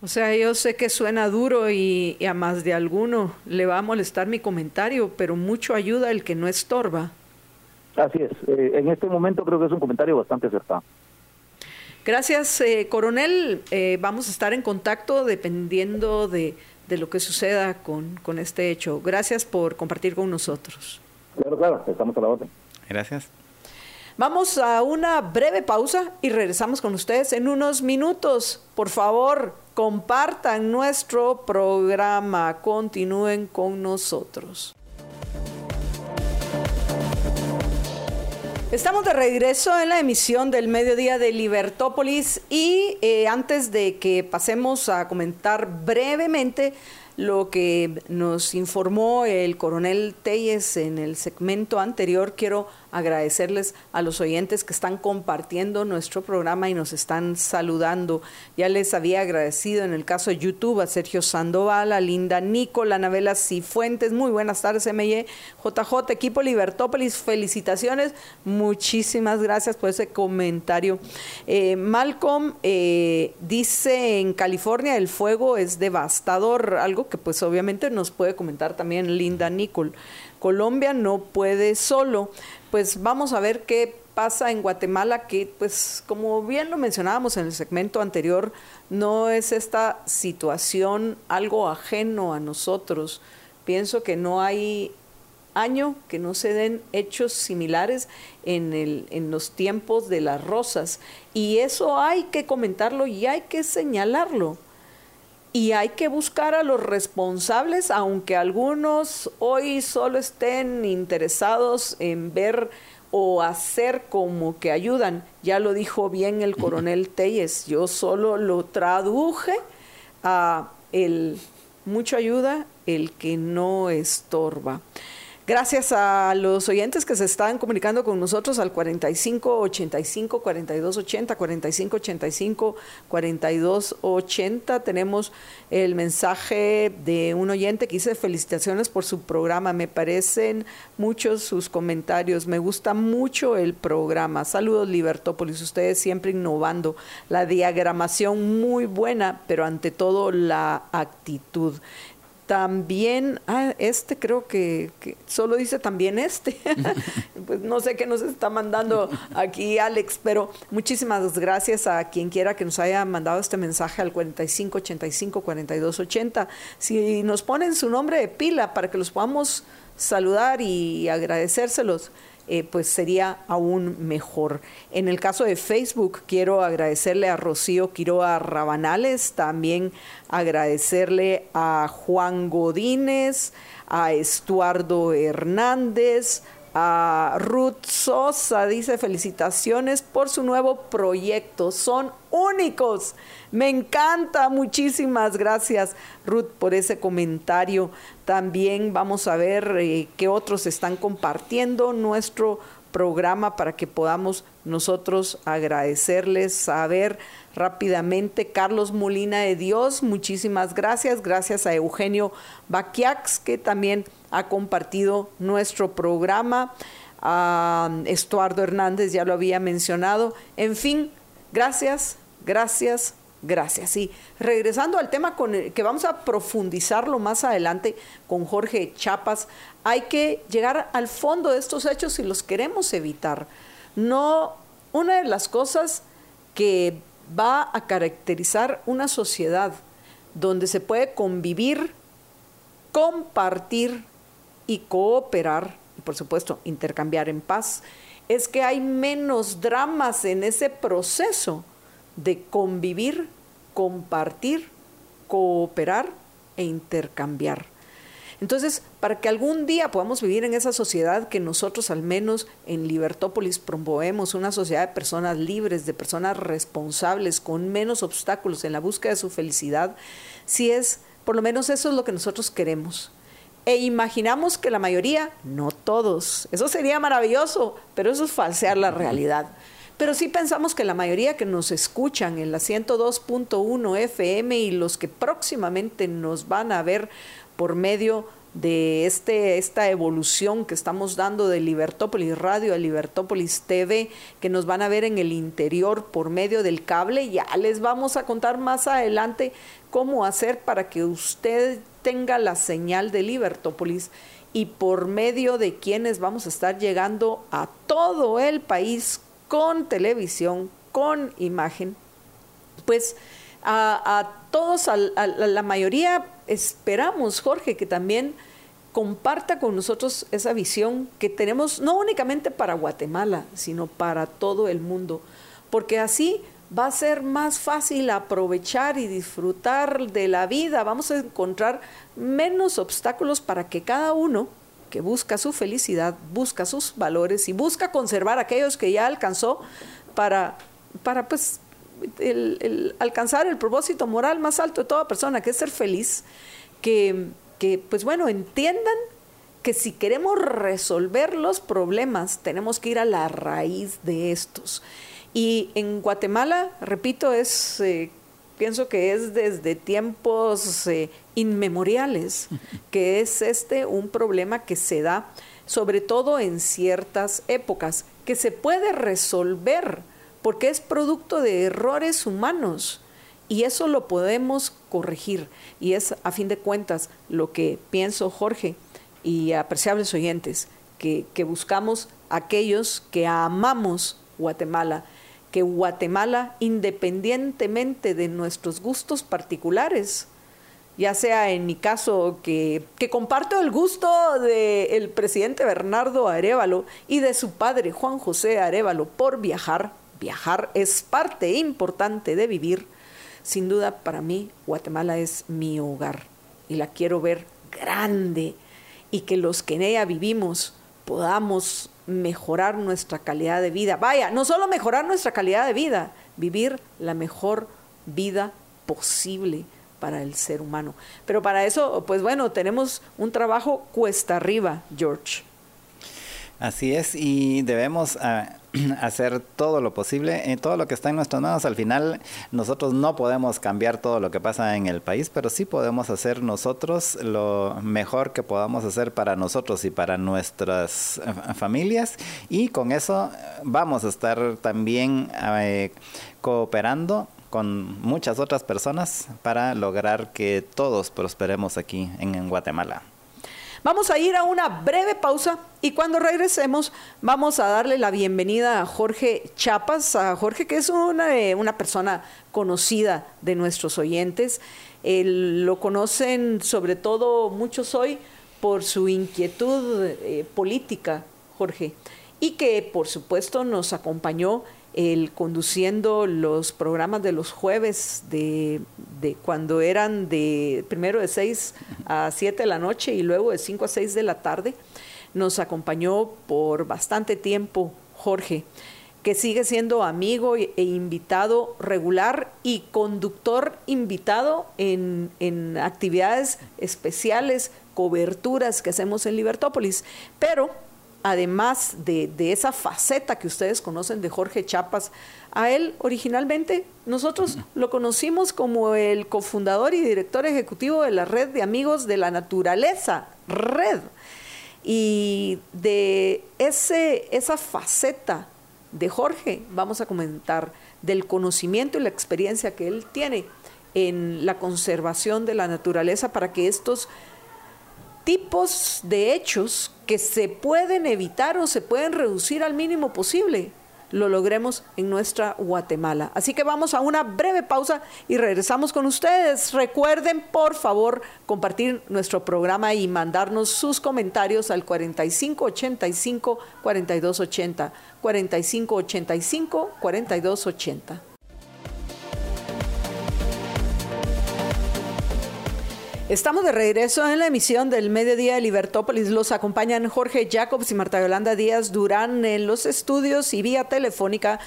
O sea, yo sé que suena duro y, a más de alguno le va a molestar mi comentario, pero mucho ayuda el que no estorba. Así es, eh, en este momento creo que es un comentario bastante acertado. Gracias, eh, coronel. Eh, vamos a estar en contacto dependiendo de, lo que suceda con, con, este hecho. Gracias por compartir con nosotros. Claro, claro, estamos a la orden. Gracias. Vamos a una breve pausa y regresamos con ustedes en unos minutos. Por favor, compartan nuestro programa. Continúen con nosotros. Estamos de regreso en la emisión del mediodía de Libertópolis y eh, antes de que pasemos a comentar brevemente lo que nos informó el coronel Telles en el segmento anterior, quiero agradecerles a los oyentes que están compartiendo nuestro programa y nos están saludando. Ya les había agradecido en el caso de YouTube a Sergio Sandoval, a Linda Nicola, Anabela Cifuentes. Muy buenas tardes, MY. JJ, equipo Libertópolis, felicitaciones. Muchísimas gracias por ese comentario. Eh, Malcolm eh, dice en California el fuego es devastador, algo que pues obviamente nos puede comentar también Linda Nicol. Colombia no puede solo pues vamos a ver qué pasa en Guatemala, que pues como bien lo mencionábamos en el segmento anterior, no es esta situación algo ajeno a nosotros. Pienso que no hay año que no se den hechos similares en, el, en los tiempos de las rosas. Y eso hay que comentarlo y hay que señalarlo. Y hay que buscar a los responsables, aunque algunos hoy solo estén interesados en ver o hacer como que ayudan. Ya lo dijo bien el coronel [clears throat] Telles, yo solo lo traduje a el mucho ayuda, el que no estorba. Gracias a los oyentes que se están comunicando con nosotros al 45 85 42 80, 45 85 42 80. Tenemos el mensaje de un oyente que dice felicitaciones por su programa. Me parecen muchos sus comentarios. Me gusta mucho el programa. Saludos Libertópolis, ustedes siempre innovando. La diagramación muy buena, pero ante todo la actitud. También, ah, este creo que, solo dice también este. [laughs] pues no sé qué nos está mandando aquí Alex, pero muchísimas gracias a quien quiera que nos haya mandado este mensaje al 4585 4280. Si nos ponen su nombre de pila para que los podamos saludar y agradecérselos. Eh, pues sería aún mejor. En el caso de Facebook, quiero agradecerle a Rocío Quiroa Rabanales, también agradecerle a Juan Godínez, a Estuardo Hernández, Ruth Sosa dice felicitaciones por su nuevo proyecto. Son únicos. Me encanta. Muchísimas gracias Ruth por ese comentario. También vamos a ver eh, qué otros están compartiendo nuestro programa para que podamos nosotros agradecerles, saber rápidamente. Carlos Molina de Dios, muchísimas gracias. Gracias a Eugenio Baquiax, que también ha compartido nuestro programa. Estuardo Hernández ya lo había mencionado. En fin, gracias, gracias, Gracias. Y regresando al tema con que vamos a profundizarlo más adelante con Jorge Chapas, hay que llegar al fondo de estos hechos si los queremos evitar. No, una de las cosas que va a caracterizar una sociedad donde se puede convivir, compartir y cooperar, y por supuesto intercambiar en paz, es que hay menos dramas en ese proceso de convivir, compartir, cooperar e intercambiar. Entonces, para que algún día podamos vivir en esa sociedad que nosotros al menos en Libertópolis promovemos, una sociedad de personas libres, de personas responsables, con menos obstáculos en la búsqueda de su felicidad, si es, por lo menos eso es lo que nosotros queremos. E imaginamos que la mayoría, no todos, eso sería maravilloso, pero eso es falsear la realidad. Pero sí pensamos que la mayoría que nos escuchan en la 102.1 FM y los que próximamente nos van a ver por medio de este, esta evolución que estamos dando de Libertópolis Radio a Libertópolis TV, que nos van a ver en el interior por medio del cable. Ya les vamos a contar más adelante cómo hacer para que usted tenga la señal de Libertópolis y por medio de quienes vamos a estar llegando a todo el país con televisión, con imagen, pues a, todos, a, la mayoría esperamos, Jorge, que también comparta con nosotros esa visión que tenemos no únicamente para Guatemala, sino para todo el mundo, porque así va a ser más fácil aprovechar y disfrutar de la vida, vamos a encontrar menos obstáculos para que cada uno que busca su felicidad, busca sus valores y busca conservar aquellos que ya alcanzó para, para pues el, alcanzar el propósito moral más alto de toda persona, que es ser feliz, que, que, pues bueno, entiendan que si queremos resolver los problemas, tenemos que ir a la raíz de estos. Y en Guatemala, repito, es, eh, pienso que es desde tiempos eh, inmemoriales, [laughs] que es este un problema que se da sobre todo en ciertas épocas, que se puede resolver porque es producto de errores humanos y eso lo podemos corregir. Y es a fin de cuentas lo que pienso Jorge y apreciables oyentes, que, que buscamos aquellos que amamos Guatemala, Guatemala, independientemente de nuestros gustos particulares, ya sea en mi caso que, que comparto el gusto del presidente Bernardo Arevalo y de su padre Juan José Arevalo por viajar, viajar es parte importante de vivir. Sin duda, para mí, Guatemala es mi hogar y la quiero ver grande y que los que en ella vivimos podamos mejorar nuestra calidad de vida. Vaya, no solo mejorar nuestra calidad de vida, vivir la mejor vida posible para el ser humano. Pero para eso, pues bueno, tenemos un trabajo cuesta arriba, George. Así es, y debemos ah, [clears throat] hacer todo lo posible, eh, todo lo que está en nuestras manos. Al final, nosotros no podemos cambiar todo lo que pasa en el país, pero sí podemos hacer nosotros lo mejor que podamos hacer para nosotros y para nuestras eh, familias. Y con eso eh, vamos a estar también cooperando con muchas otras personas para lograr que todos prosperemos aquí en Guatemala. Vamos a ir a una breve pausa y cuando regresemos vamos a darle la bienvenida a Jorge Chapas, a Jorge que es una, eh, una persona conocida de nuestros oyentes. lo conocen sobre todo muchos hoy por su inquietud eh, política, Jorge, y que por supuesto nos acompañó el conduciendo los programas de los jueves de, cuando eran de primero de 6 a 7 de la noche y luego de 5 a 6 de la tarde. Nos acompañó por bastante tiempo Jorge, que sigue siendo amigo e invitado regular y conductor invitado en, en actividades especiales, coberturas que hacemos en Libertópolis. Pero además de, esa faceta que ustedes conocen de Jorge Chapas, a él originalmente nosotros lo conocimos como el cofundador y director ejecutivo de la Red de Amigos de la Naturaleza, Red. Y de ese, esa faceta de Jorge vamos a comentar del conocimiento y la experiencia que él tiene en la conservación de la naturaleza para que estos tipos de hechos que se pueden evitar o se pueden reducir al mínimo posible lo logremos en nuestra Guatemala. Así que vamos a una breve pausa y regresamos con ustedes. Recuerden, por favor, compartir nuestro programa y mandarnos sus comentarios al 4585 4280. Estamos de regreso en la emisión del Mediodía de Libertópolis. Los acompañan Jorge Jacobs y Marta Yolanda Díaz Durán en los estudios y vía telefónica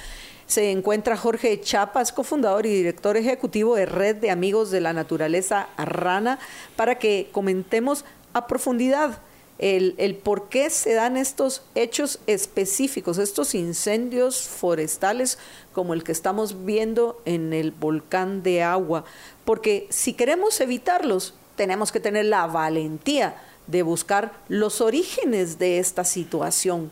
se encuentra Jorge Chapas, cofundador y director ejecutivo de Red de Amigos de la Naturaleza Rana, para que comentemos a profundidad el, el, por qué se dan estos hechos específicos, estos incendios forestales como el que estamos viendo en el volcán de agua. Porque si queremos evitarlos, tenemos que tener la valentía de buscar los orígenes de esta situación,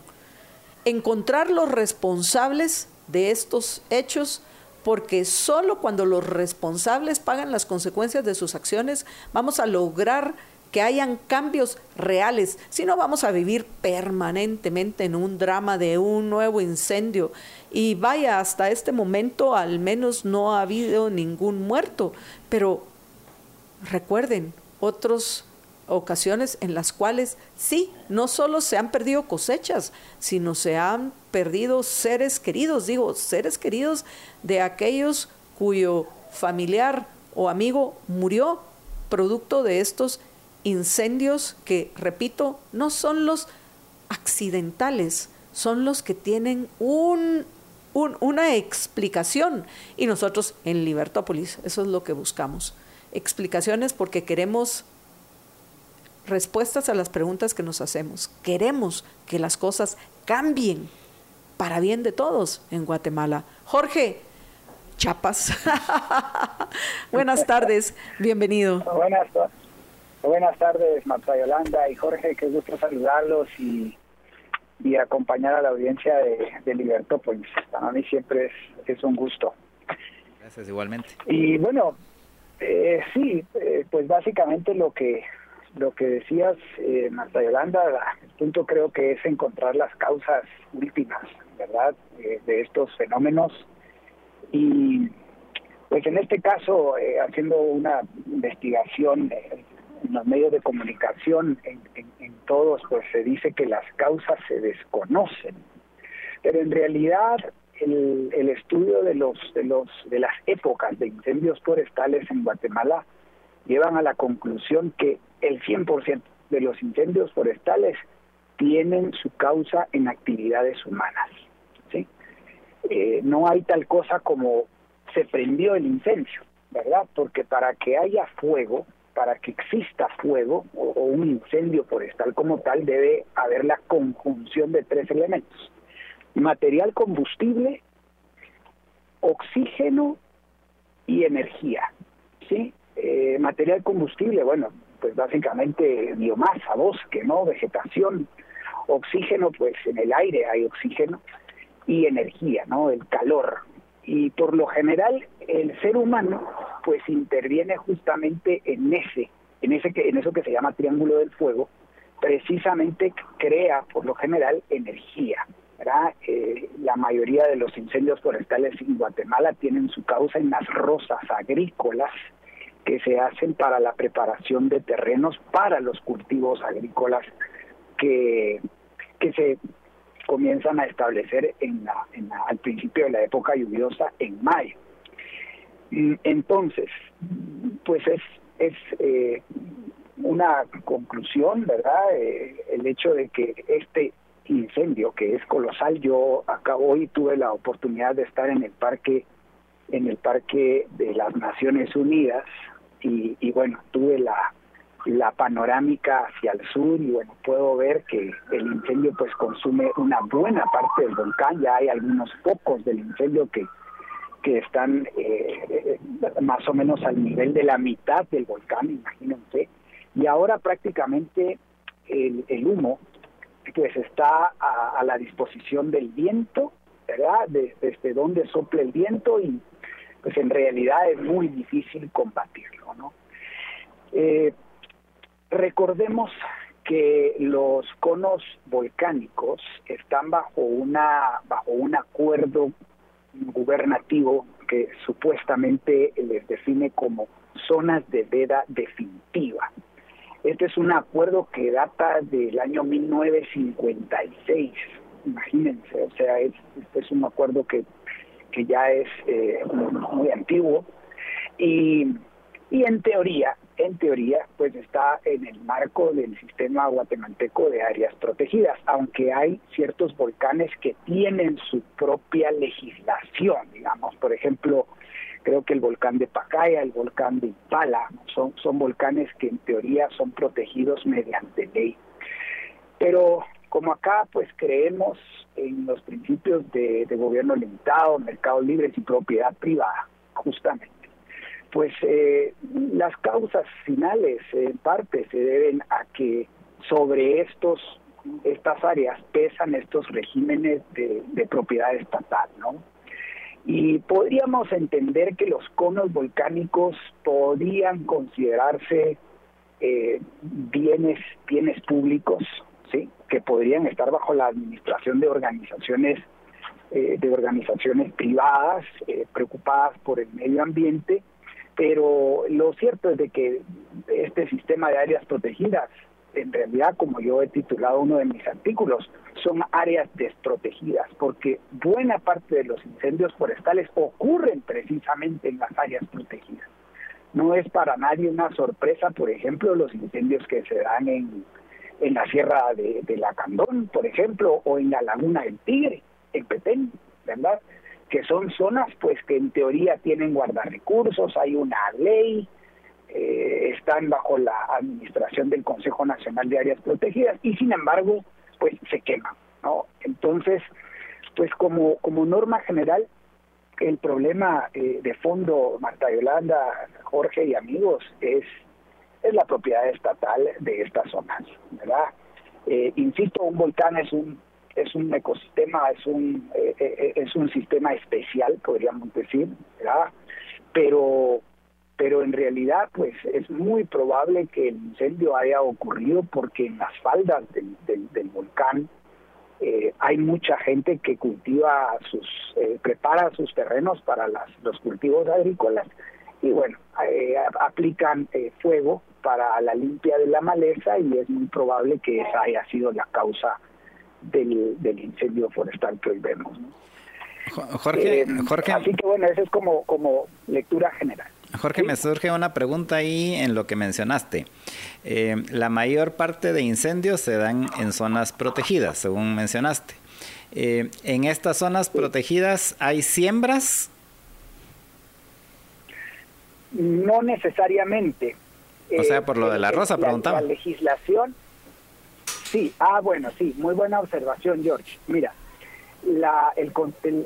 encontrar los responsables de estos hechos, porque solo cuando los responsables pagan las consecuencias de sus acciones vamos a lograr que hayan cambios reales, si no vamos a vivir permanentemente en un drama de un nuevo incendio. Y vaya, hasta este momento al menos no ha habido ningún muerto, pero recuerden, otras ocasiones en las cuales sí, no solo se han perdido cosechas, sino se han perdido seres queridos, digo, seres queridos de aquellos cuyo familiar o amigo murió producto de estos incendios que, repito, no son los accidentales, son los que tienen un, una explicación. Y nosotros en Libertópolis, eso es lo que buscamos explicaciones porque queremos respuestas a las preguntas que nos hacemos. Queremos que las cosas cambien para bien de todos en Guatemala. Jorge Chapas, [laughs] buenas tardes, bienvenido. Buenas, buenas tardes, Marta Yolanda y Jorge, qué gusto saludarlos y, y acompañar a la audiencia de, de Libertópolis. Para mí siempre es, es un gusto. Gracias, igualmente. Y bueno, eh, sí, eh, pues básicamente lo que lo que decías, eh, Marta Yolanda, el punto creo que es encontrar las causas últimas, ¿verdad?, eh, de estos fenómenos. Y pues en este caso, haciendo una investigación en los medios de comunicación, en, en todos, pues se dice que las causas se desconocen. Pero en realidad el, el, estudio de los de los de las épocas de incendios forestales en Guatemala llevan a la conclusión que el 100% de los incendios forestales tienen su causa en actividades humanas. ¿sí? Eh, no hay tal cosa como se prendió el incendio, ¿verdad? Porque para que haya fuego, para que exista fuego o, o un incendio forestal como tal, debe haber la conjunción de tres elementos material combustible, oxígeno y energía. ¿sí? Eh, material combustible, bueno, pues básicamente biomasa, bosque, ¿no? Vegetación. Oxígeno, pues en el aire hay oxígeno. Y energía, ¿no? El calor. Y por lo general el ser humano pues interviene justamente en ese, en ese que, en eso que se llama triángulo del fuego, precisamente crea por lo general energía. Eh, la mayoría de los incendios forestales en Guatemala tienen su causa en las rosas agrícolas que se hacen para la preparación de terrenos para los cultivos agrícolas que, que se comienzan a establecer en la, al principio de la época lluviosa en mayo. Mm, entonces, pues es, es eh, una conclusión, ¿verdad? Eh, el hecho de que este incendio que es colosal. Yo acá hoy tuve la oportunidad de estar en el parque en el parque de las Naciones Unidas y, bueno tuve la panorámica hacia el sur y bueno puedo ver que el incendio pues consume una buena parte del volcán ya hay algunos focos del incendio que que están eh, más o menos al nivel de la mitad del volcán imagínense y ahora prácticamente el humo pues está a, la disposición del viento ¿verdad? Desde, dónde sopla el viento y pues en realidad es muy difícil combatirlo, ¿no? Eh, recordemos que los conos volcánicos están bajo una bajo un acuerdo gubernativo que supuestamente les define como zonas de veda definitiva. Este es un acuerdo que data del año 1956, imagínense, o sea, es, este es un acuerdo que, que ya es eh, muy antiguo. Y, y en teoría, en teoría, pues está en el marco del sistema guatemalteco de áreas protegidas, aunque hay ciertos volcanes que tienen su propia legislación, digamos, por ejemplo, creo que el volcán de Pacaya, el volcán de Impala, son, son volcanes que en teoría son protegidos mediante ley. Pero como acá pues creemos en los principios de, gobierno limitado, mercados libres y propiedad privada, justamente, pues eh, las causas finales en parte se deben a que sobre estos estas áreas pesan estos regímenes de propiedad estatal, ¿no? Y podríamos entender que los conos volcánicos podrían considerarse eh, bienes, bienes públicos, ¿sí? que podrían estar bajo la administración de organizaciones eh, de organizaciones privadas eh, preocupadas por el medio ambiente, pero lo cierto es de que este sistema de áreas protegidas en realidad, como yo he titulado uno de mis artículos, son áreas desprotegidas, porque buena parte de los incendios forestales ocurren precisamente en las áreas protegidas. No es para nadie una sorpresa, por ejemplo, los incendios que se dan en, en la Sierra de, de la Candón, por ejemplo, o en la Laguna del Tigre, en Petén, ¿verdad? Que son zonas, pues, que en teoría tienen guardarrecursos, hay una ley, eh, están bajo la administración del Consejo Nacional de Áreas Protegidas y sin embargo pues se queman no entonces pues como como norma general el problema eh, de fondo Marta Yolanda Jorge y amigos es es la propiedad estatal de estas zonas verdad eh, insisto un volcán es un es un ecosistema es un es un sistema especial podríamos decir verdad pero pero en realidad pues es muy probable que el incendio haya ocurrido porque en las faldas del, del, volcán eh, hay mucha gente que cultiva sus, eh, prepara sus terrenos para las, los cultivos agrícolas y bueno, eh, aplican fuego para la limpia de la maleza y es muy probable que esa haya sido la causa del, del incendio forestal que hoy vemos. Jorge, Jorge. Así que bueno, eso es como, como lectura general. Jorge, me surge una pregunta ahí en lo que mencionaste. Eh, la mayor parte de incendios se dan en zonas protegidas, según mencionaste. Eh, ¿En estas zonas protegidas hay siembras? No necesariamente. O sea, por lo de la rosa, preguntaba. La legislación, sí, ah, bueno, sí, muy buena observación, George. Mira, la, el,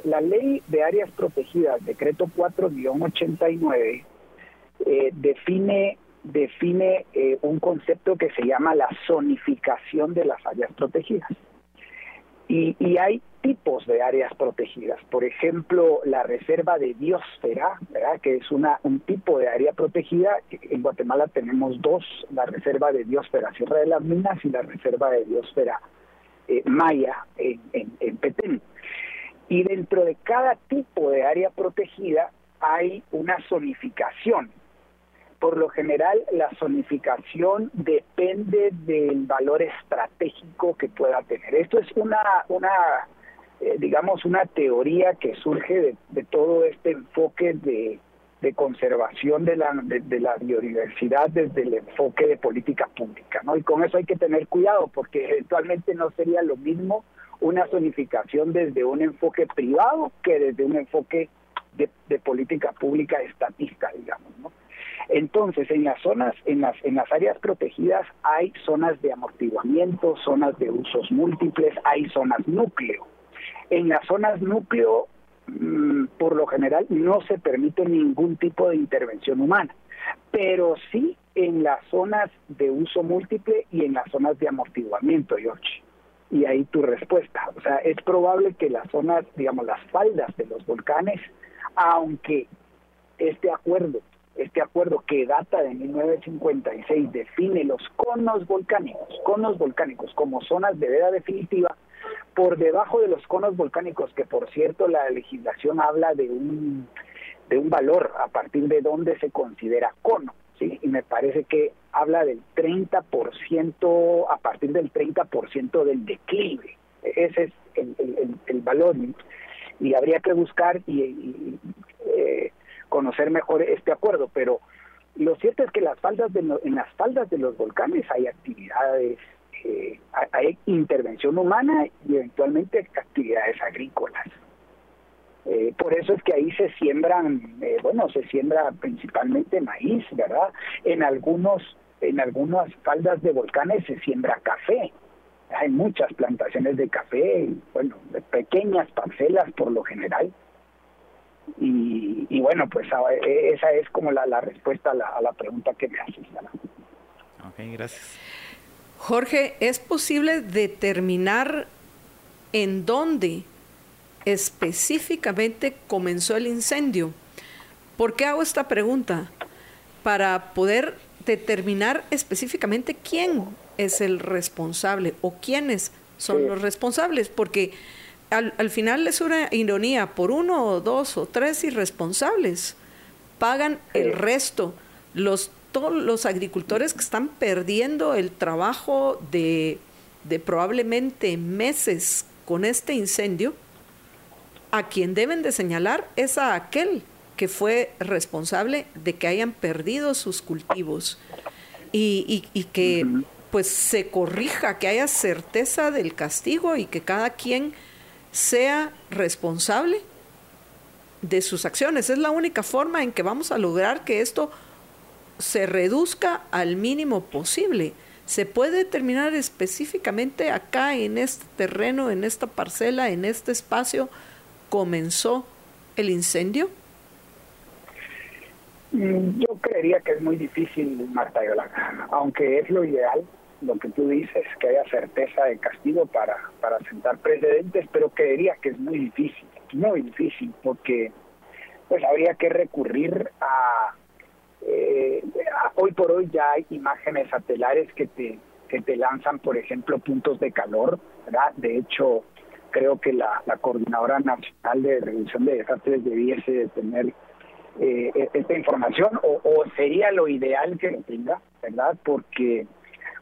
la ley de áreas protegidas, decreto 4-89, eh, define define eh, un concepto que se llama la zonificación de las áreas protegidas. Y, y, hay tipos de áreas protegidas. Por ejemplo, la reserva de biosfera, que es una, un tipo de área protegida. En Guatemala tenemos dos, la reserva de biosfera Sierra de las Minas y la reserva de biosfera eh, Maya en, en, en Petén. Y dentro de cada tipo de área protegida hay una zonificación por lo general la zonificación depende del valor estratégico que pueda tener. Esto es una, una eh, digamos, una teoría que surge de, todo este enfoque de, conservación de la, biodiversidad desde el enfoque de política pública, ¿no? Y con eso hay que tener cuidado porque eventualmente no sería lo mismo una zonificación desde un enfoque privado que desde un enfoque de, de política pública estatista, digamos, ¿no? Entonces, en las zonas, en las, en las áreas protegidas hay zonas de amortiguamiento, zonas de usos múltiples, hay zonas núcleo. En las zonas núcleo, mm, por lo general, no se permite ningún tipo de intervención humana, pero sí en las zonas de uso múltiple y en las zonas de amortiguamiento, George. y ahí tu respuesta. O sea, es probable que las zonas, digamos, las faldas de los volcanes, aunque este acuerdo, este acuerdo que data de 1956 define los conos volcánicos, conos volcánicos como zonas de veda definitiva, por debajo de los conos volcánicos, que por cierto la legislación habla de un, de un valor a partir de donde se considera cono, ¿sí? Y me parece que habla del 30%, a partir del 30% del declive. Ese es el, el, el valor. Y habría que buscar y, eh, conocer mejor este acuerdo, pero lo cierto es que las faldas de, en las faldas de los volcanes hay actividades, eh, hay intervención humana y eventualmente actividades agrícolas. Eh, por eso es que ahí se siembran, eh, bueno, se siembra principalmente maíz, ¿verdad? En algunos, en algunas faldas de volcanes se siembra café. Hay muchas plantaciones de café, bueno, pequeñas parcelas por lo general. Y, bueno, pues esa es como la, respuesta a la, pregunta que me haces. Ok, gracias. Jorge, ¿es posible determinar en dónde específicamente comenzó el incendio? ¿Por qué hago esta pregunta? Para poder determinar específicamente quién es el responsable o quiénes son los responsables, porque al, al, final es una ironía, por uno o dos o tres irresponsables pagan el resto, los, todos los agricultores que están perdiendo el trabajo de, de probablemente meses con este incendio, a quien deben de señalar es a aquel que fue responsable de que hayan perdido sus cultivos. Y, y, que pues se corrija, que haya certeza del castigo y que cada quien sea responsable de sus acciones. Es la única forma en que vamos a lograr que esto se reduzca al mínimo posible. Se puede determinar específicamente acá en este terreno, en esta parcela, en este espacio, comenzó el incendio? Mm, yo creería que es muy difícil, Marta Yolanda, aunque es lo ideal, lo que tú dices, que haya certeza de castigo para, para sentar precedentes, pero creería que es muy difícil, muy difícil, porque pues habría que recurrir a, eh, hoy por hoy ya hay imágenes satellares que te, que te lanzan, por ejemplo, puntos de calor, ¿verdad? De hecho, creo que la, Coordinadora Nacional de Reducción de Desastres debiese tener eh, e-, esta información o, sería lo ideal que lo tenga, ¿verdad? Porque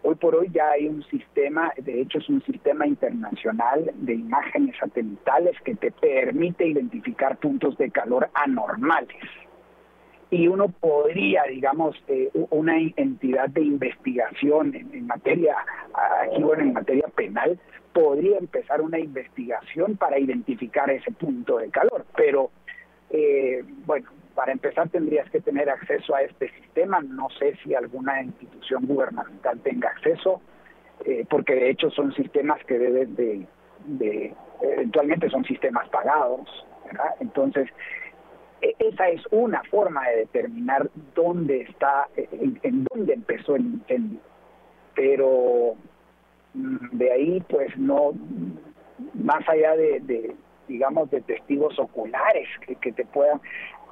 hoy por hoy ya hay un sistema, de hecho es un sistema internacional de imágenes satelitales que te permite identificar puntos de calor anormales. Y uno podría, digamos, eh, una entidad de investigación en, en materia, aquí bueno, en materia penal, podría empezar una investigación para identificar ese punto de calor. Pero, eh, bueno, para empezar tendrías que tener acceso a este sistema. No sé si alguna institución gubernamental tenga acceso, eh, porque de hecho son sistemas que deben de, de, eventualmente son sistemas pagados. ¿verdad? Entonces, e, esa es una forma de determinar dónde está, en, en dónde empezó el incendio. Pero de ahí pues no más allá de, digamos de testigos oculares que te puedan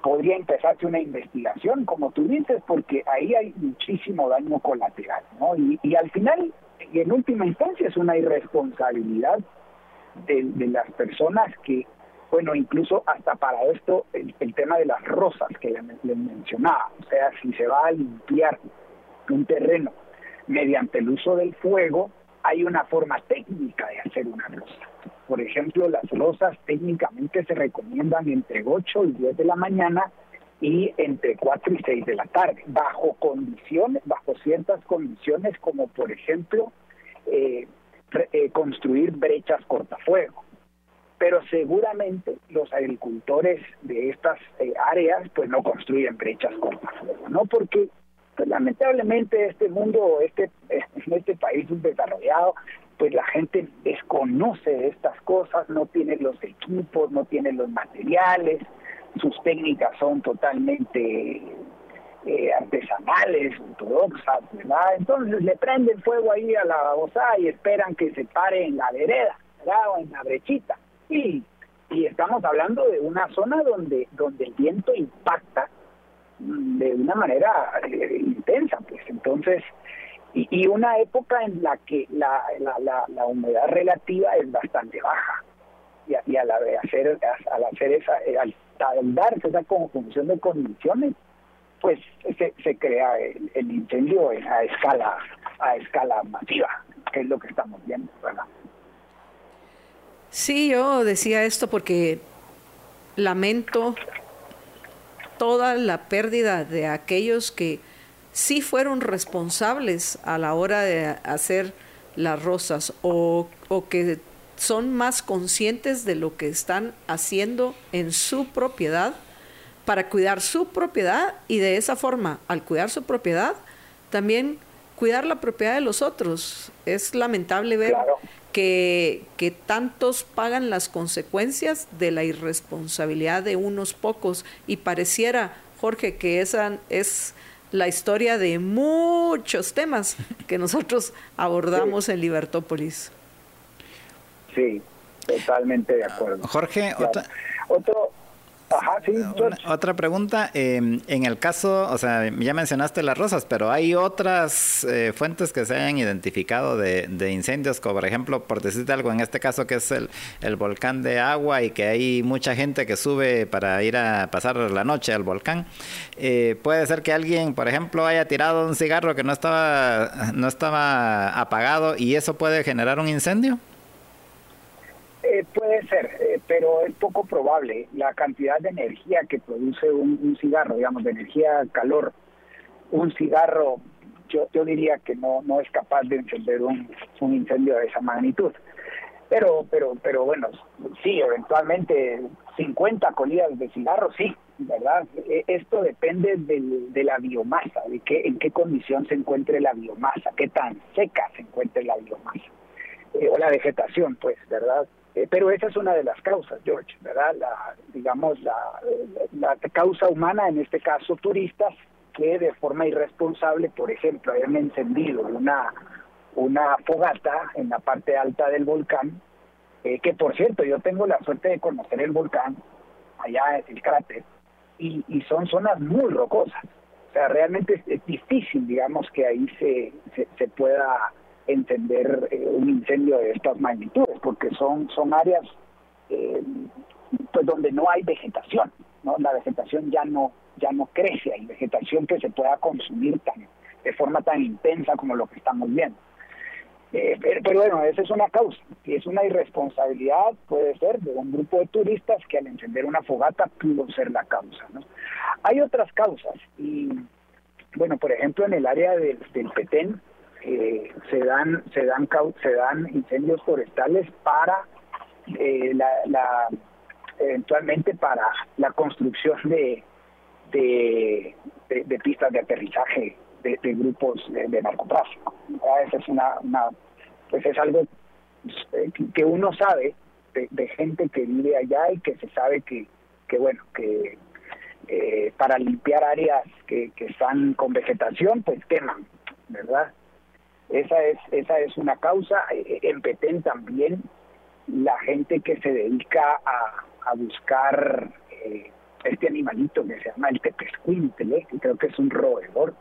podría empezarse una investigación como tú dices porque ahí hay muchísimo daño colateral no y, y al final y en última instancia es una irresponsabilidad de, las personas que bueno incluso hasta para esto el, tema de las rosas que le, le mencionaba o sea si se va a limpiar un terreno mediante el uso del fuego hay una forma técnica de hacer una rosa. Por ejemplo, las rosas técnicamente se recomiendan entre 8 y 10 de la mañana y entre 4 y 6 de la tarde, bajo condiciones, bajo ciertas condiciones como por ejemplo eh, eh, construir brechas cortafuego. Pero seguramente los agricultores de estas eh, áreas pues no construyen brechas cortafuego, ¿no? Porque pues lamentablemente este mundo, este, en este país desarrollado, pues la gente desconoce estas cosas, no tiene los equipos, no tiene los materiales, sus técnicas son totalmente eh, artesanales, ortodoxas, ¿verdad? Entonces le prenden fuego ahí a la babosa y esperan que se pare en la vereda, ¿verdad? O en la brechita. Y, y estamos hablando de una zona donde, donde el viento impacta de una manera eh, intensa, pues entonces, y, una época en la que la, la, la, humedad relativa es bastante baja. Y, y al hacer, al hacer esa, al, al esa conjunción de condiciones, pues se, se crea el, incendio a escala a escala masiva, que es lo que estamos viendo, ¿verdad? Sí, yo decía esto porque lamento toda la pérdida de aquellos que sí fueron responsables a la hora de hacer las rosas o, o que son más conscientes de lo que están haciendo en su propiedad para cuidar su propiedad y de esa forma, al cuidar su propiedad, también cuidar la propiedad de los otros. Es lamentable ver que, que, tantos pagan las consecuencias de la irresponsabilidad de unos pocos y pareciera, Jorge, que esa es la historia de muchos temas que nosotros abordamos en Libertópolis. Sí, totalmente de acuerdo. Jorge, otro, otra pregunta, em, en el caso, o sea, ya mencionaste las rosas, pero hay otras eh, fuentes que se hayan identificado de, incendios, como por ejemplo, por decirte algo, en este caso que es el, el, volcán de agua y que hay mucha gente que sube para ir a pasar la noche al volcán. Eh, puede ser que alguien, por ejemplo, haya tirado un cigarro que no estaba, no estaba apagado y eso puede generar un incendio. Eh, puede ser, eh, pero es poco probable. La cantidad de energía que produce un, cigarro, digamos, de energía, calor, un cigarro, yo, yo diría que no, no es capaz de encender un, un incendio de esa magnitud. Pero, pero, pero bueno, sí, eventualmente 50 colillas de cigarro, sí, ¿verdad? E, esto depende de la biomasa, de qué, en qué condición se encuentre la biomasa, qué tan seca se encuentre la biomasa, eh, o la vegetación, pues, ¿verdad? Eh, pero esa es una de las causas, George, ¿verdad? La, digamos, la, causa humana, en este caso turistas, que de forma irresponsable, por ejemplo, hayan encendido una, fogata en la parte alta del volcán, eh, que por cierto, yo tengo la suerte de conocer el volcán, allá en el cráter, y, y son zonas muy rocosas. O sea, realmente es, difícil, digamos, que ahí se, se pueda encender eh, un incendio de estas magnitudes, porque son, son áreas eh, pues donde no hay vegetación, ¿no? La vegetación ya no, ya no crece, hay vegetación que se pueda consumir tan, de forma tan intensa como lo que estamos viendo. Eh, pero, bueno, esa es una causa, y es una irresponsabilidad, puede ser, de un grupo de turistas que al encender una fogata pudo ser la causa. ¿no? Hay otras causas, y bueno, por ejemplo, en el área del, del Petén, eh, se dan se dan se dan incendios forestales para eh, la, eventualmente para la construcción de de, de, pistas de aterrizaje de, grupos de, narcotráfico esa es una, una pues es algo eh, que uno sabe de, gente que vive allá y que se sabe que que bueno que eh, para limpiar áreas que, que están con vegetación pues queman verdad esa es, esa es una causa. Eh, eh, en Petén también la gente que se dedica a, a buscar eh, este animalito que se llama el tepescuintle, que creo que es un roedor,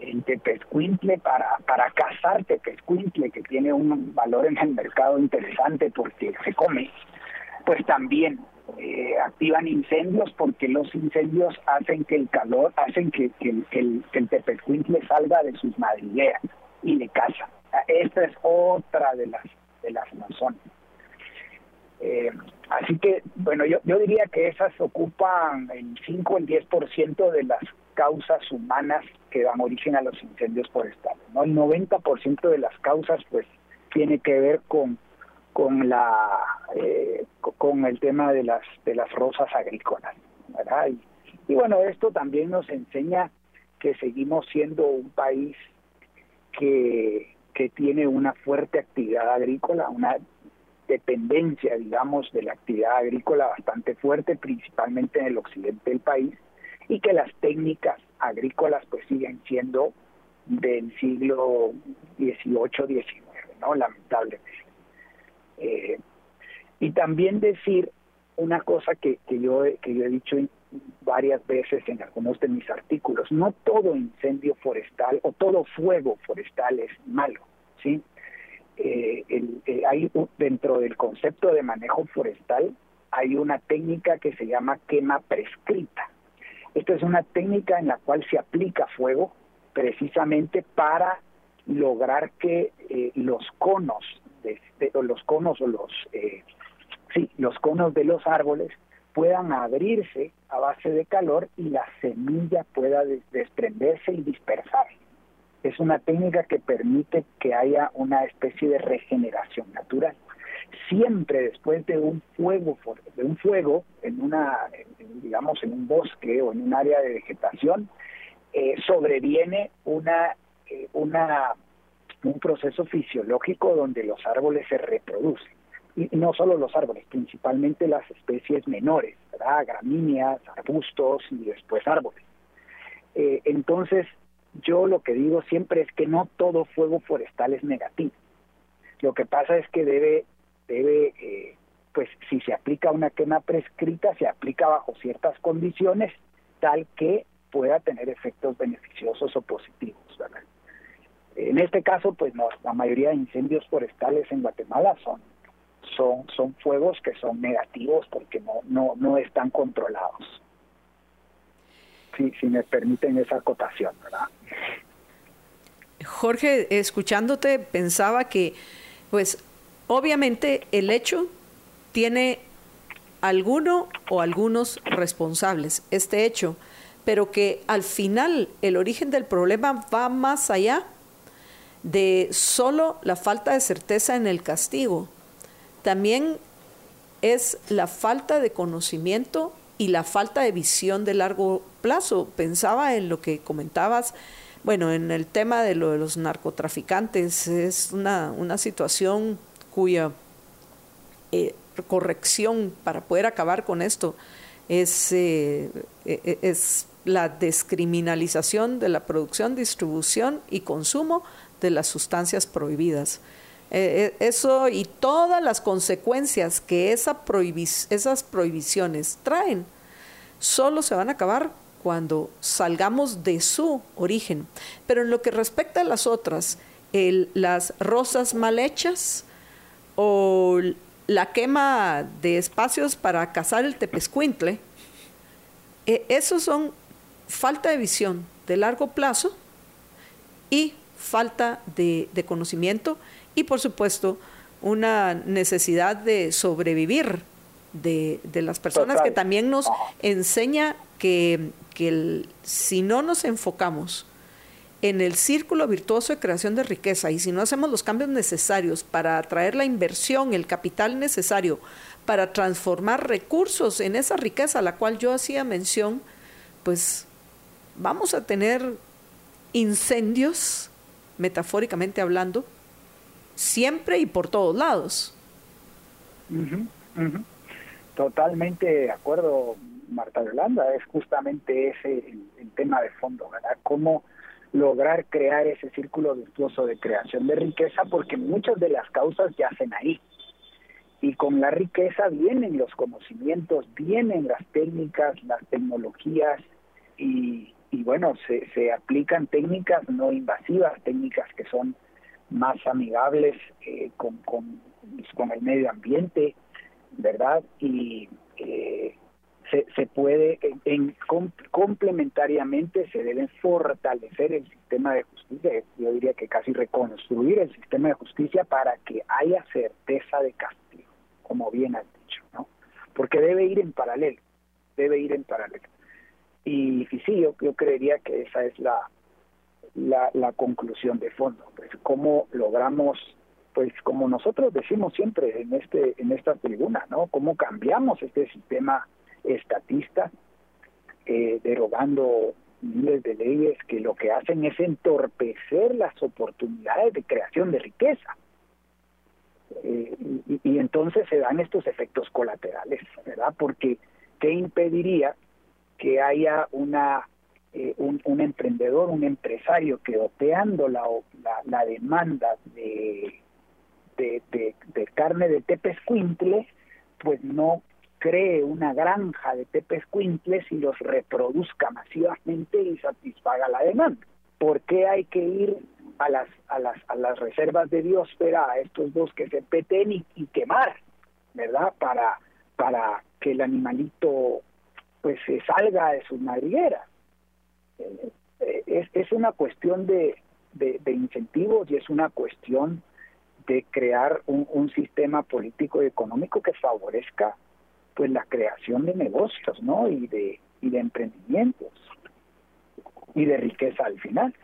el tepescuintle para, para cazar tepescuintle, que tiene un valor en el mercado interesante porque se come, pues también activan incendios porque los incendios hacen que el calor, hacen que, que, el, que el tepescuintle salga de sus madrigueras y de casa. Esta es otra de las, de las razones. Eh, así que, bueno, yo, yo diría que esas ocupan el 5 o el 10% de las causas humanas que dan origen a los incendios forestales. ¿no? El 90% de las causas, pues, tiene que ver con con la eh, con el tema de las de las rosas agrícolas ¿verdad? Y, y bueno esto también nos enseña que seguimos siendo un país que, que tiene una fuerte actividad agrícola, una dependencia, digamos, de la actividad agrícola bastante fuerte, principalmente en el occidente del país, y que las técnicas agrícolas pues siguen siendo del siglo XVIII, XIX, ¿no? Lamentablemente. Eh, y también decir una cosa que, que, yo, que yo he dicho varias veces en algunos de mis artículos, no todo incendio forestal o todo fuego forestal es malo, ¿sí? Eh, eh, hay dentro del concepto de manejo forestal hay una técnica que se llama quema prescrita. Esta es una técnica en la cual se aplica fuego precisamente para lograr que eh, los conos de, o los conos o los sí los conos de los árboles puedan abrirse a base de calor y la semilla pueda desprenderse y dispersarse es una técnica que permite que haya una especie de regeneración natural. Siempre después de un fuego, de un fuego en una, digamos, en un bosque o en un área de vegetación, eh, sobreviene eh, una, un proceso fisiológico donde los árboles se reproducen. Y no solo los árboles, principalmente las especies menores, ¿verdad? gramíneas, arbustos y después árboles. Eh, entonces, yo lo que digo siempre es que no todo fuego forestal es negativo. Lo que pasa es que debe, debe eh, pues si se aplica una quema prescrita, se aplica bajo ciertas condiciones tal que pueda tener efectos beneficiosos o positivos. En este caso, pues no, la mayoría de incendios forestales en Guatemala son, son, son fuegos que son negativos porque no, no, no están controlados si, si me permiten esa acotación, ¿verdad? Jorge, escuchándote, pensaba que, pues, obviamente el hecho tiene alguno o algunos responsables, este hecho, pero que al final el origen del problema va más allá de solo la falta de certeza en el castigo. También es la falta de conocimiento y la falta de visión de largo plazo. Pensaba en lo que comentabas, bueno, en el tema de lo de los narcotraficantes, es una, una situación cuya eh, corrección para poder acabar con esto es, eh, e, es la descriminalización de la producción, distribución y consumo de las sustancias prohibidas. Eh, eso y todas las consecuencias que esa esas prohibiciones traen, solo se van a acabar cuando salgamos de su origen. Pero en lo que respecta a las otras, las rosas mal hechas o la quema de espacios para cazar el tepescuintle, eh, esos son falta de visión de largo plazo y falta de conocimiento y por supuesto una necesidad de sobrevivir de, las personas que también nos enseña que, si no nos enfocamos en el círculo virtuoso de creación de riqueza y si no hacemos los cambios necesarios para atraer la inversión, el capital necesario para transformar recursos en esa riqueza a la cual yo hacía mención, pues vamos a tener incendios, metafóricamente hablando, siempre y por todos lados. Totalmente de acuerdo, Marta Yolanda, es justamente ese el, tema de fondo, ¿verdad? Cómo lograr crear ese círculo virtuoso de creación de riqueza, porque muchas de las causas yacen ahí. Y con la riqueza vienen los conocimientos, vienen las técnicas, las tecnologías y, y bueno, se, se aplican técnicas no invasivas, técnicas que son más amigables eh, con, con, con, el medio ambiente, ¿verdad? Y eh, se, se puede, en, complementariamente se debe fortalecer el sistema de justicia, yo diría que casi reconstruir el sistema de justicia para que haya certeza de castigo, como bien has dicho, ¿no? Porque debe ir en paralelo, debe ir en paralelo. Y, y sí, yo, yo creería que esa es la, la, la conclusión de fondo, pues cómo logramos pues como nosotros decimos siempre en este en esta tribuna, ¿no? Cómo cambiamos este sistema estatista eh, derogando miles de leyes que lo que hacen es entorpecer las oportunidades de creación de riqueza. Eh, y, y, entonces se dan estos efectos colaterales, ¿verdad? Porque ¿qué impediría que haya una eh, un, emprendedor, un empresario que oteando la, la, demanda de, de, de, carne de tepescuintle, pues no cree una granja de tepescuintles y los reproduzca masivamente y satisfaga la demanda. ¿Por qué hay que ir a las, a las, a las reservas de biosfera, a estos bosques se peten y, y quemar, ¿verdad? Para, para que el animalito pues se salga de sus madrigueras. Es, es una cuestión de, de, incentivos y es una cuestión de crear un, un, sistema político y económico que favorezca pues la creación de negocios no y de y de emprendimientos y de riqueza al final.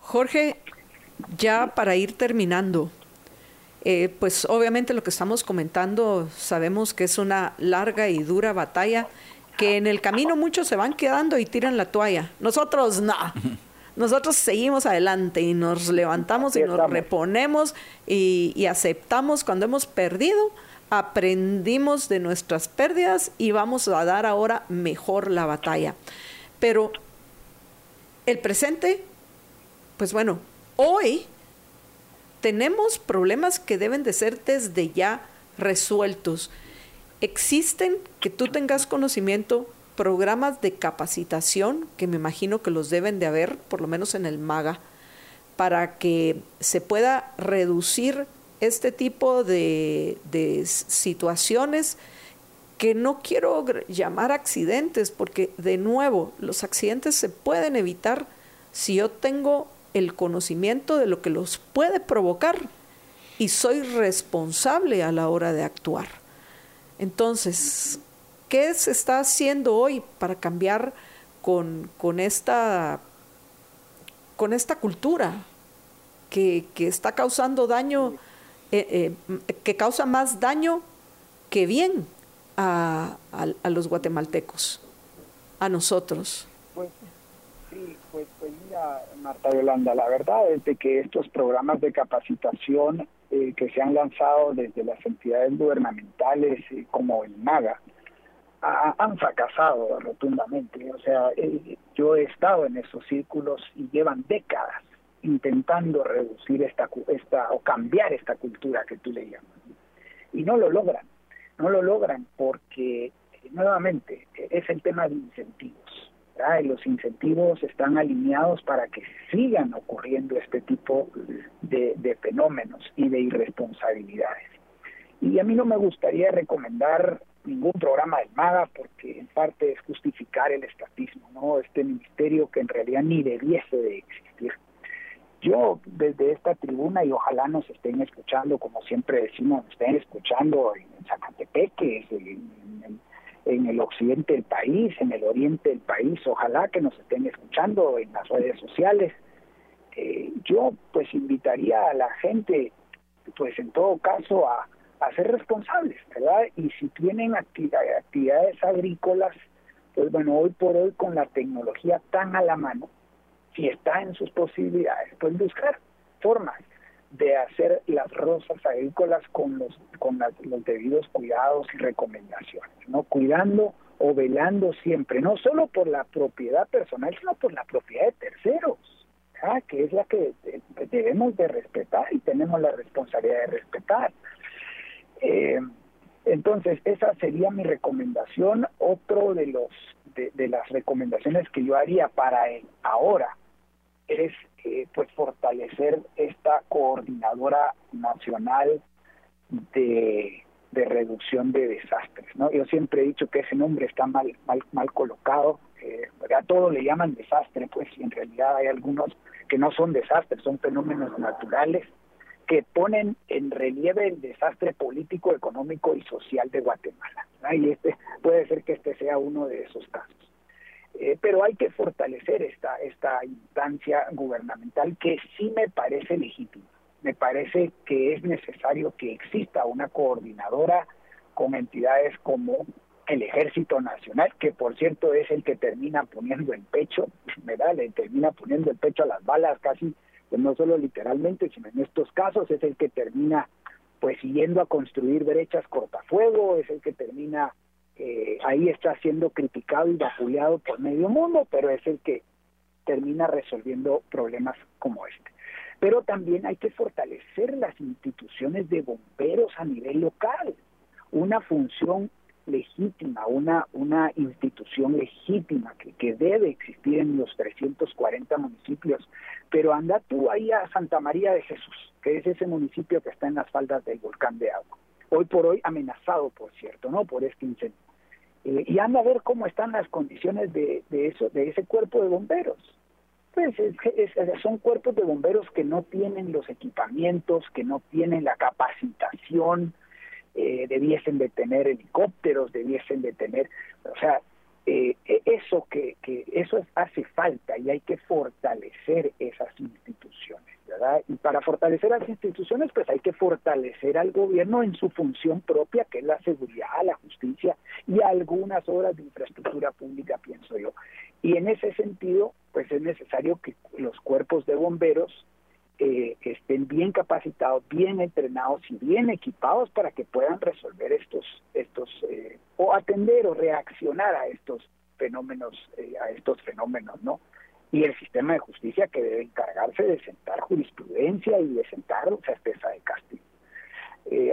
Jorge ya para ir terminando eh, pues obviamente lo que estamos comentando sabemos que es una larga y dura batalla que en el camino muchos se van quedando y tiran la toalla. Nosotros no. Nosotros seguimos adelante y nos levantamos y nos reponemos y, aceptamos cuando hemos perdido, aprendimos de nuestras pérdidas y vamos a dar ahora mejor la batalla. Pero el presente, pues bueno, hoy tenemos problemas que deben de ser desde ya resueltos existen, que tú tengas conocimiento, programas de capacitación, que me imagino que los deben de haber, por lo menos en el MAGA, para que se pueda reducir este tipo de, de situaciones que no quiero llamar accidentes, porque de nuevo, los accidentes se pueden evitar si yo tengo el conocimiento de lo que los puede provocar y soy responsable a la hora de actuar. Entonces, ¿qué se está haciendo hoy para cambiar con, con esta, con esta cultura que, que está causando daño, eh, eh, que causa más daño que bien a, a, los guatemaltecos, a nosotros? Pues sí, pues, pues mira, Marta Yolanda, la verdad es de que estos programas de capacitación eh, que se han lanzado desde las entidades gubernamentales eh, como el MAGA han fracasado rotundamente. O sea, eh, yo he estado en esos círculos y llevan décadas intentando reducir esta, esta o cambiar esta cultura que tú le llamas. Y no lo logran, no lo logran porque, nuevamente, es el tema de incentivos los incentivos están alineados para que sigan ocurriendo este tipo de, fenómenos y de irresponsabilidades. Y a mí no me gustaría recomendar ningún programa del MAGA porque en parte es justificar el estatismo, ¿no? Este ministerio que en realidad ni debiese de existir. Yo desde esta tribuna y ojalá nos estén escuchando, como siempre decimos, nos estén escuchando en Zacatepeque, en, en, en el occidente del país, en el oriente del país, ojalá que nos estén escuchando en las redes sociales. Eh, yo pues invitaría a la gente, pues en todo caso, a, ser responsables, ¿verdad? Y si tienen actividades agrícolas, pues bueno, hoy por hoy con la tecnología tan a la mano, si está en sus posibilidades, pues buscar formas de hacer las rosas agrícolas con los con los debidos cuidados y recomendaciones, no cuidando o velando siempre, no solo por la propiedad personal, sino por la propiedad de terceros, que es la que debemos de respetar y tenemos la responsabilidad de respetar. Eh, entonces, esa sería mi recomendación. Otro de los de, de las recomendaciones que yo haría para el ahora es eh, pues fortalecer esta coordinadora nacional de, reducción de desastres. ¿no? Yo siempre he dicho que ese nombre está mal, mal, mal colocado, eh, a todo le llaman desastre, pues y en realidad hay algunos que no son desastres, son fenómenos naturales que ponen en relieve el desastre político, económico y social de Guatemala. Y este puede ser que este sea uno de esos casos. Eh, pero hay que fortalecer esta, esta instancia gubernamental que sí me parece legítima. Me parece que es necesario que exista una coordinadora con entidades como el Ejército Nacional, que por cierto es el que termina poniendo el pecho, ¿verdad? Le termina poniendo el pecho a las balas casi, pues no solo literalmente, sino en estos casos es el que termina pues siguiendo a construir brechas cortafuego, es el que termina eh, ahí está siendo criticado y vapuleado por medio mundo, pero es el que termina resolviendo problemas como este. Pero también hay que fortalecer las instituciones de bomberos a nivel local, una función legítima, una, una institución legítima que, que debe existir en los 340 municipios. Pero anda tú ahí a Santa María de Jesús, que es ese municipio que está en las faldas del volcán de agua. Hoy por hoy amenazado, por cierto, ¿no? Por este incendio. Eh, y anda a ver cómo están las condiciones de, de, eso, de ese cuerpo de bomberos. Pues son cuerpos de bomberos que no tienen los equipamientos, que no tienen la capacitación, eh, debiesen de tener helicópteros, debiesen de tener, o sea, eh, e, eso que, que eso hace falta y hay que fortalecer esas instituciones, ¿verdad? Y para fortalecer las instituciones, pues hay que fortalecer al gobierno en su función propia, que es la seguridad, la justicia y algunas obras de infraestructura pública, pienso yo. Y en ese sentido, pues es necesario que los cuerpos de bomberos eh, estén bien capacitados, bien entrenados y bien equipados para que puedan resolver estos, estos eh, o atender o reaccionar a estos fenómenos, eh, a estos fenómenos, ¿no? Y el sistema de justicia que debe encargarse de sentar jurisprudencia y de sentar certeza de castigo.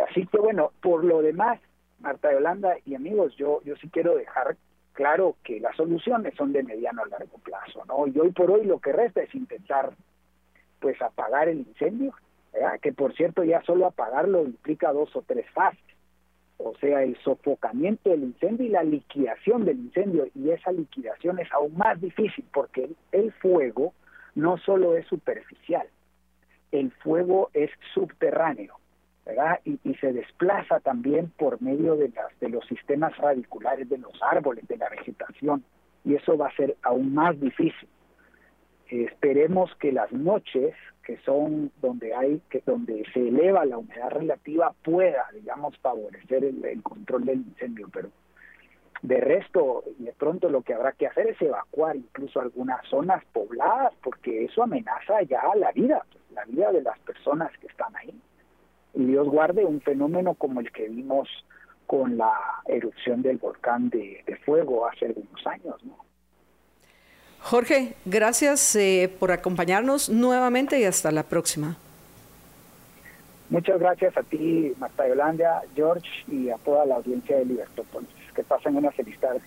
así que bueno, por lo demás, Marta de Holanda y amigos, yo, yo sí quiero dejar claro que las soluciones son de mediano a largo plazo, ¿no? Y hoy por hoy lo que resta es intentar pues apagar el incendio, que por cierto ya solo apagarlo implica dos o tres fases, o sea, el sofocamiento del incendio y la liquidación del incendio, y esa liquidación es aún más difícil porque el fuego no solo es superficial, el fuego es subterráneo, ¿verdad? Y, se desplaza también por medio de, las, de los sistemas radiculares de los árboles, de la vegetación, y eso va a ser aún más difícil esperemos que las noches que son donde hay que donde se eleva la humedad relativa pueda digamos favorecer el, control del incendio pero de resto de pronto lo que habrá que hacer es evacuar incluso algunas zonas pobladas porque eso amenaza ya la vida la vida de las personas que están ahí. Y Dios guarde un fenómeno como el que vimos con la erupción del volcán de, de fuego hace algunos años no Jorge, gracias eh, por acompañarnos nuevamente y hasta la próxima. Muchas gracias a ti, Marta Yolanda, George, y a toda la audiencia de Libertópolis. Que pasen una feliz tarde.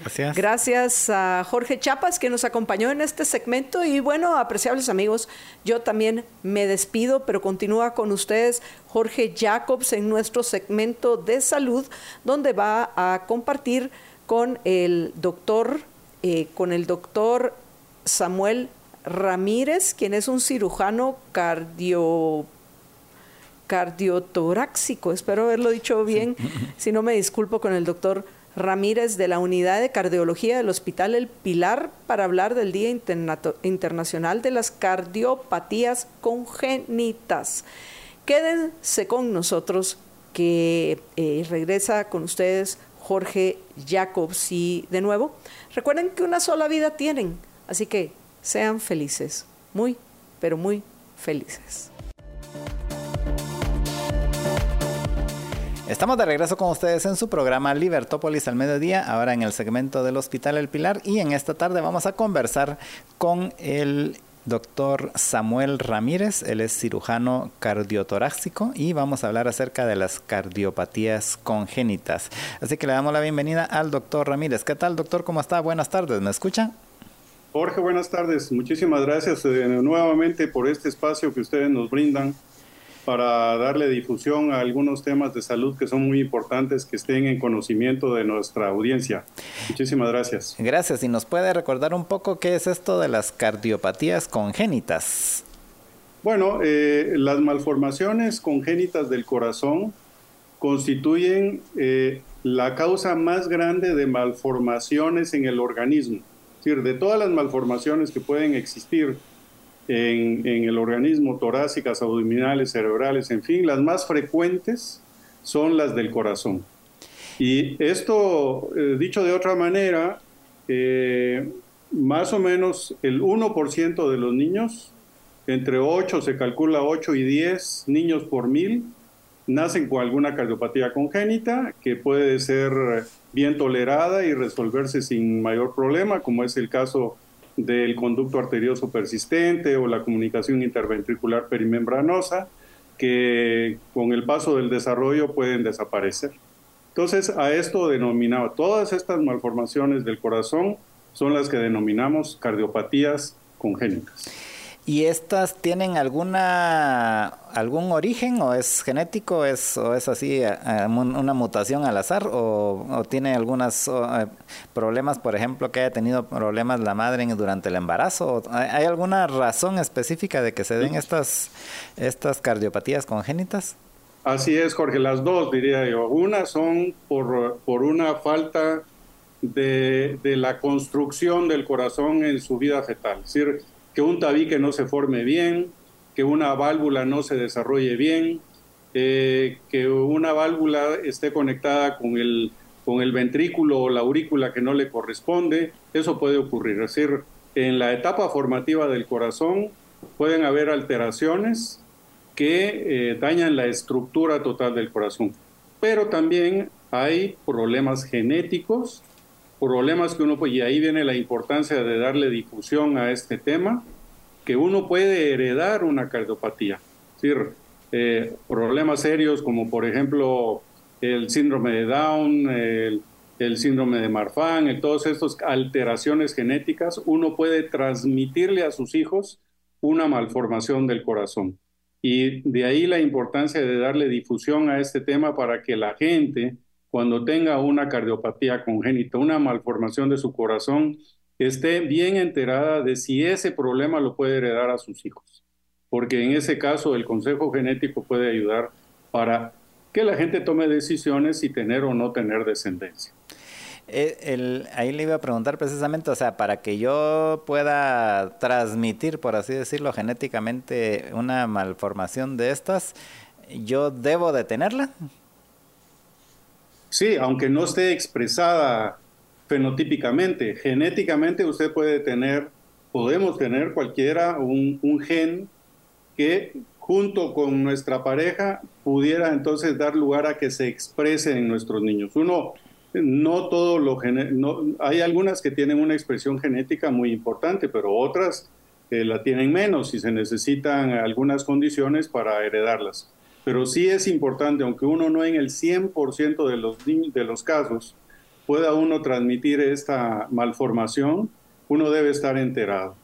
Gracias. Gracias a Jorge Chapas que nos acompañó en este segmento y bueno, apreciables amigos, yo también me despido, pero continúa con ustedes Jorge Jacobs en nuestro segmento de salud, donde va a compartir con el doctor eh, con el doctor Samuel Ramírez, quien es un cirujano cardio cardiotoráxico, espero haberlo dicho bien, si no me disculpo con el doctor Ramírez de la Unidad de Cardiología del Hospital El Pilar para hablar del Día Internacional de las Cardiopatías Congénitas. Quédense con nosotros que eh, regresa con ustedes Jorge Jacobs y de nuevo Recuerden que una sola vida tienen, así que sean felices, muy, pero muy felices. Estamos de regreso con ustedes en su programa Libertópolis al mediodía, ahora en el segmento del Hospital El Pilar y en esta tarde vamos a conversar con el doctor Samuel Ramírez, él es cirujano cardiotorácico y vamos a hablar acerca de las cardiopatías congénitas. Así que le damos la bienvenida al doctor Ramírez. ¿Qué tal, doctor? ¿Cómo está? Buenas tardes, ¿me escucha? Jorge, buenas tardes. Muchísimas gracias eh, nuevamente por este espacio que ustedes nos brindan para darle difusión a algunos temas de salud que son muy importantes que estén en conocimiento de nuestra audiencia. Muchísimas gracias. Gracias. ¿Y nos puede recordar un poco qué es esto de las cardiopatías congénitas? Bueno, eh, las malformaciones congénitas del corazón constituyen eh, la causa más grande de malformaciones en el organismo. Es decir, de todas las malformaciones que pueden existir en, el organismo, torácicas, abdominales, cerebrales, en fin, las más frecuentes son las del corazón. Y esto, eh, dicho de otra manera, eh, más o menos el 1% de los niños, entre 8, se calcula 8 y 10 niños por mil, nacen con alguna cardiopatía congénita que puede ser bien tolerada y resolverse sin mayor problema, como es el caso del conducto arterioso persistente o la comunicación interventricular perimembranosa, que con el paso del desarrollo pueden desaparecer. Entonces, a esto denominado, todas estas malformaciones del corazón son las que denominamos cardiopatías congénitas. ¿Y estas tienen alguna algún origen o es genético es, o es así eh, eh, una mutación al azar o, tiene algunos eh, problemas, por ejemplo, que haya tenido problemas la madre durante el embarazo? ¿Hay alguna razón específica de que se den estas, estas cardiopatías congénitas? Así es, Jorge, las dos diría yo. Una son por, por una falta de, de, la construcción del corazón en su vida fetal. Es decir, que un tabique no se forme bien, que una válvula no se desarrolle bien, eh, que una válvula esté conectada con el, con el ventrículo o la aurícula que no le corresponde, eso puede ocurrir. Es decir, en la etapa formativa del corazón pueden haber alteraciones que eh, dañan la estructura total del corazón. Pero también hay problemas genéticos problemas que uno, y ahí viene la importancia de darle difusión a este tema, que uno puede heredar una cardiopatía. Es decir, eh, problemas serios como por ejemplo el síndrome de Down, el, síndrome de Marfan, todas estas alteraciones genéticas, uno puede transmitirle a sus hijos una malformación del corazón. Y de ahí la importancia de darle difusión a este tema para que la gente cuando tenga una cardiopatía congénita, una malformación de su corazón, esté bien enterada de si ese problema lo puede heredar a sus hijos. Porque en ese caso el consejo genético puede ayudar para que la gente tome decisiones y tener o no tener descendencia. Eh, ahí le iba a preguntar precisamente, o sea, para que yo pueda transmitir, por así decirlo, genéticamente una malformación de estas, ¿yo debo de tenerla? Sí, aunque no esté expresada fenotípicamente, genéticamente usted puede tener, podemos tener cualquiera un, gen que junto con nuestra pareja pudiera entonces dar lugar a que se exprese en nuestros niños. Uno, no todo lo no, hay algunas que tienen una expresión genética muy importante, pero otras eh, la tienen menos y se necesitan algunas condiciones para heredarlas. Pero sí es importante, aunque uno no en el 100% de los, de los casos pueda uno transmitir esta malformación, uno debe estar enterado.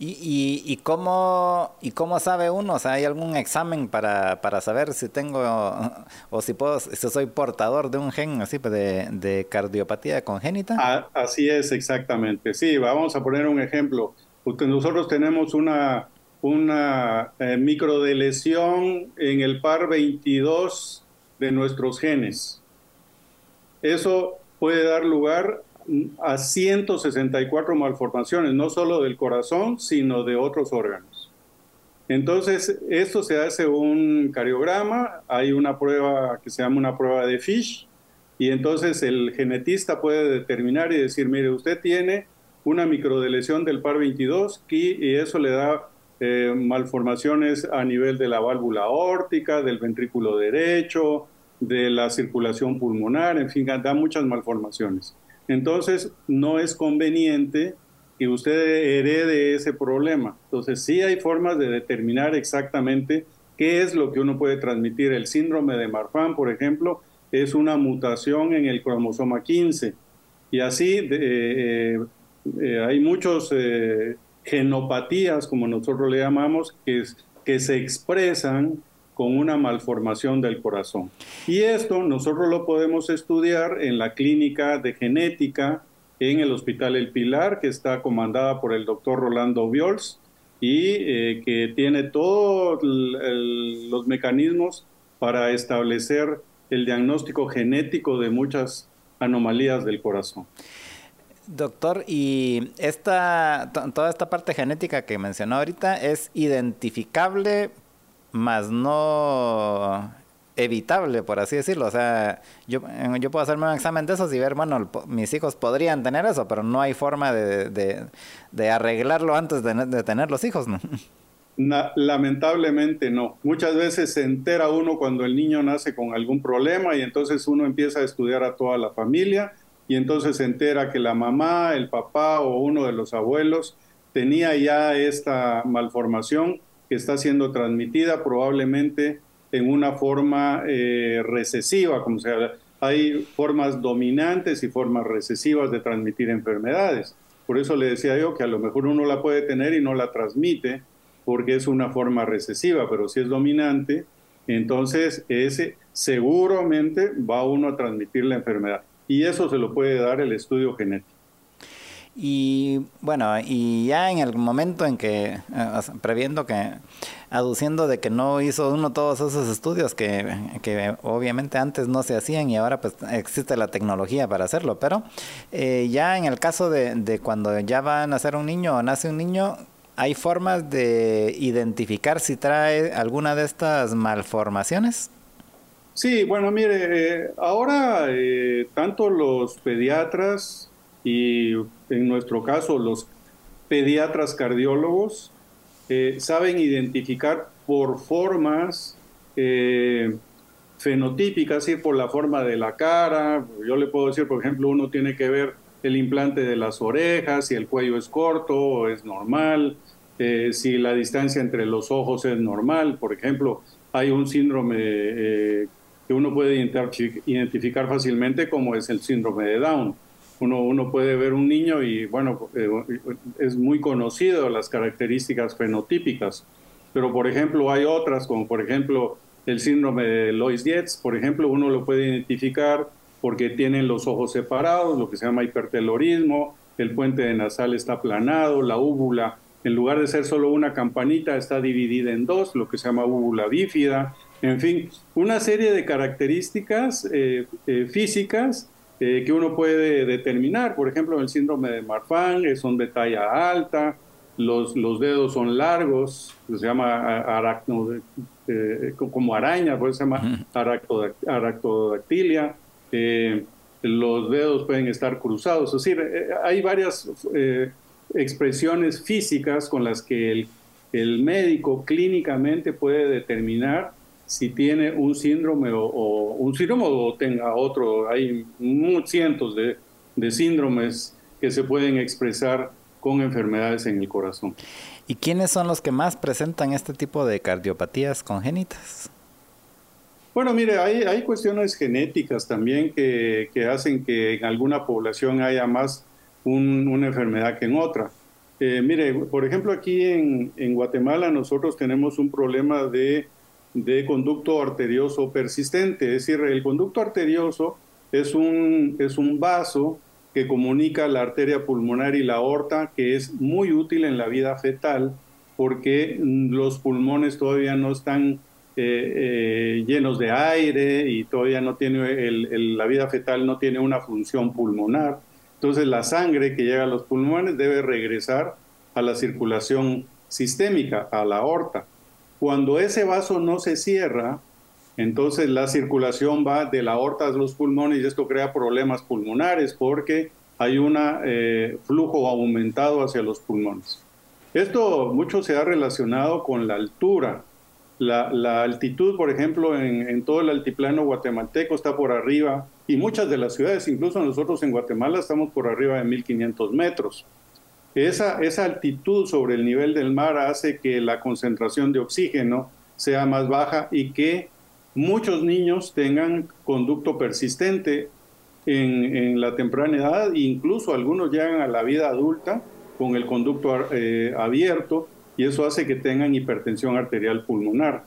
¿Y, y, cómo, ¿Y cómo sabe uno? O sea, ¿hay algún examen para, para saber si tengo o si puedo, si soy portador de un gen así de, de cardiopatía congénita? Ah, así es, exactamente. Sí, vamos a poner un ejemplo. Nosotros tenemos una, una eh, microdeleción en el par 22 de nuestros genes. Eso puede dar lugar a 164 malformaciones, no solo del corazón, sino de otros órganos. Entonces, esto se hace un cariograma, hay una prueba que se llama una prueba de Fish, y entonces el genetista puede determinar y decir, mire, usted tiene una microdeleción del par 22 y eso le da eh, malformaciones a nivel de la válvula órtica, del ventrículo derecho, de la circulación pulmonar, en fin, da muchas malformaciones. Entonces, no es conveniente que usted herede ese problema. Entonces, sí hay formas de determinar exactamente qué es lo que uno puede transmitir. El síndrome de Marfan, por ejemplo, es una mutación en el cromosoma 15. Y así eh, eh, hay muchos genopatías, como nosotros le llamamos, que se expresan con una malformación del corazón. Y esto nosotros lo podemos estudiar en la clínica de genética en el Hospital El Pilar, que está comandada por el doctor Rolando Viols y eh, que tiene todos los mecanismos para establecer el diagnóstico genético de muchas anomalías del corazón. Doctor, y esta, toda esta parte genética que mencionó ahorita es identificable, más no evitable, por así decirlo. O sea, yo, yo puedo hacerme un examen de esos y ver, bueno, mis hijos podrían tener eso, pero no hay forma de, de, arreglarlo antes de, de, tener los hijos, ¿no? lamentablemente no. Muchas veces se entera uno cuando el niño nace con algún problema y entonces uno empieza a estudiar a toda la familia y entonces se entera que la mamá, el papá o uno de los abuelos tenía ya esta malformación que está siendo transmitida probablemente en una forma eh, recesiva, como sea, hay formas dominantes y formas recesivas de transmitir enfermedades. Por eso le decía yo que a lo mejor uno la puede tener y no la transmite porque es una forma recesiva, pero si es dominante, entonces ese seguramente va uno a transmitir la enfermedad. Y eso se lo puede dar el estudio genético. Y bueno, y ya en el momento en que, eh, previendo que, aduciendo de que no hizo uno todos esos estudios que, que obviamente antes no se hacían y ahora pues existe la tecnología para hacerlo, pero eh, ya en el caso de, de cuando ya va a nacer un niño o nace un niño, ¿hay formas de identificar si trae alguna de estas malformaciones? Sí, bueno, mire, eh, ahora tanto los pediatras y en nuestro caso los pediatras cardiólogos eh, saben identificar por formas eh, fenotípicas, y por la forma de la cara. Yo le puedo decir, por ejemplo, uno tiene que ver el implante de las orejas, si el cuello es corto o es normal, eh, si la distancia entre los ojos es normal. Por ejemplo, hay un síndrome que uno puede identificar fácilmente como es el síndrome de Down uno, uno puede ver un niño y, bueno, eh, es muy conocido las características fenotípicas, pero por ejemplo hay otras, como por ejemplo el síndrome de Lois-Dietz, por ejemplo, uno lo puede identificar porque tienen los ojos separados, lo que se llama hipertelorismo, el puente de nasal está aplanado, la úvula, en lugar de ser solo una campanita, está dividida en dos, lo que se llama úvula bífida, en fin, una serie de características eh, eh, físicas eh, que uno puede determinar. Por ejemplo, el síndrome de Marfan son de talla alta, los, los dedos son largos, se llama aracno, eh, como araña, por eso se llama aractodactilia. Eh, los dedos pueden estar cruzados, es decir, hay varias expresiones físicas con las que el, el médico clínicamente puede determinar si tiene un síndrome o, un síndrome o tenga otro. Hay cientos de, de síndromes que se pueden expresar con enfermedades en el corazón. ¿Y quiénes son los que más presentan este tipo de cardiopatías congénitas? Bueno, mire, hay, hay cuestiones genéticas también que, que, hacen que en alguna población haya más una enfermedad que en otra. Eh, mire, por ejemplo, aquí en, en Guatemala nosotros tenemos un problema de de conducto arterioso persistente. Es decir, el conducto arterioso es un, es un vaso que comunica la arteria pulmonar y la aorta, que es muy útil en la vida fetal porque los pulmones todavía no están eh, eh, llenos de aire y todavía no tiene, la vida fetal no tiene una función pulmonar. Entonces la sangre que llega a los pulmones debe regresar a la circulación sistémica, a la aorta. Cuando ese vaso no se cierra, entonces la circulación va de la aorta a los pulmones y esto crea problemas pulmonares porque hay un eh, flujo aumentado hacia los pulmones. Esto mucho se ha relacionado con la altura. La, altitud, por ejemplo, en, en, todo el altiplano guatemalteco está por arriba y muchas de las ciudades, incluso nosotros en Guatemala, estamos por arriba de 1500 metros. Esa, esa altitud sobre el nivel del mar hace que la concentración de oxígeno sea más baja y que muchos niños tengan conducto persistente en, la temprana edad, incluso algunos llegan a la vida adulta con el conducto eh, abierto y eso hace que tengan hipertensión arterial pulmonar.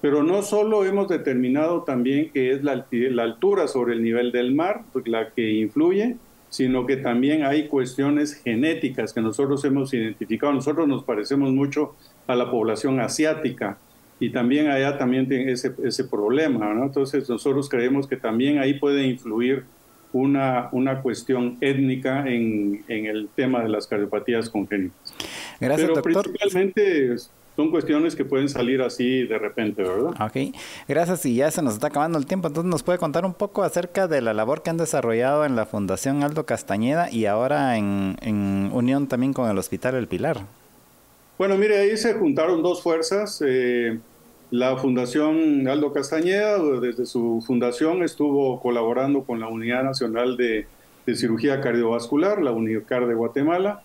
Pero no solo hemos determinado también que es la, la altura sobre el nivel del mar la que influye, sino que también hay cuestiones genéticas que nosotros hemos identificado. Nosotros nos parecemos mucho a la población asiática y también allá también tiene ese, ese problema, ¿no? Entonces nosotros creemos que también ahí puede influir una, una cuestión étnica en, en el tema de las cardiopatías congénitas. Gracias, Pero doctor. principalmente son cuestiones que pueden salir así de repente, ¿verdad? Ok, gracias y ya se nos está acabando el tiempo, entonces nos puede contar un poco acerca de la labor que han desarrollado en la Fundación Aldo Castañeda y ahora en, unión también con el Hospital El Pilar. Bueno, mire, ahí se juntaron dos fuerzas. Eh, la Fundación Aldo Castañeda, desde su fundación, estuvo colaborando con la Unidad Nacional de, de Cirugía Cardiovascular, la UNICAR de Guatemala,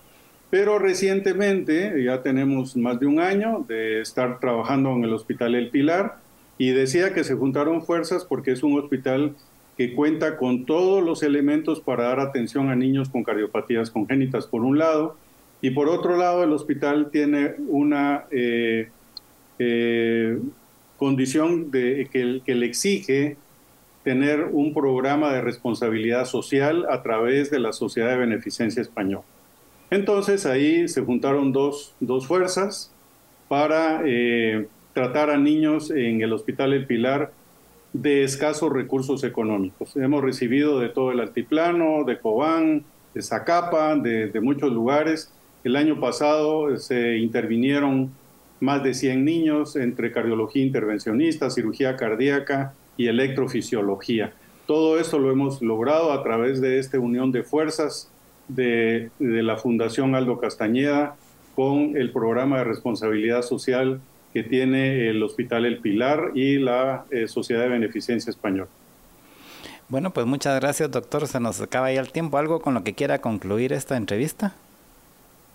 pero recientemente, ya tenemos más de un año de estar trabajando en el Hospital El Pilar, y decía que se juntaron fuerzas porque es un hospital que cuenta con todos los elementos para dar atención a niños con cardiopatías congénitas, por un lado, y por otro lado el hospital tiene una eh, eh, condición de, que, que le exige tener un programa de responsabilidad social a través de la Sociedad de Beneficencia Española. Entonces ahí se juntaron dos, dos fuerzas para eh, tratar a niños en el Hospital El Pilar de escasos recursos económicos. Hemos recibido de todo el altiplano, de Cobán, de Zacapa, de, muchos lugares. El año pasado se intervinieron más de 100 niños entre cardiología intervencionista, cirugía cardíaca y electrofisiología. Todo esto lo hemos logrado a través de esta unión de fuerzas de, de la Fundación Aldo Castañeda con el programa de responsabilidad social que tiene el Hospital El Pilar y la eh, Sociedad de Beneficencia Española. Bueno, pues muchas gracias, doctor. Se nos acaba ya el tiempo. ¿Algo con lo que quiera concluir esta entrevista?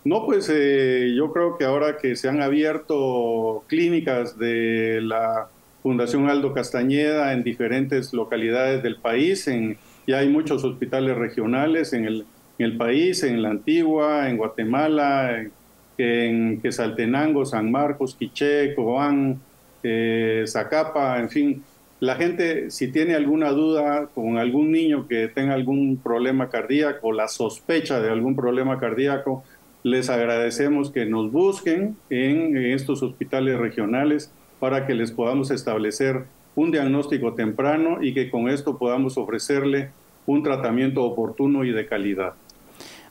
No, pues eh, yo creo que ahora que se han abierto clínicas de la Fundación Aldo Castañeda en diferentes localidades del país, en, ya hay muchos hospitales regionales en el, en el país, en la Antigua, en Guatemala, en en Quesaltenango, San Marcos, Quiché, Cobán, eh, Zacapa, en fin. La gente, si tiene alguna duda con algún niño que tenga algún problema cardíaco, la sospecha de algún problema cardíaco, les agradecemos que nos busquen en, en estos hospitales regionales para que les podamos establecer un diagnóstico temprano y que con esto podamos ofrecerle un tratamiento oportuno y de calidad.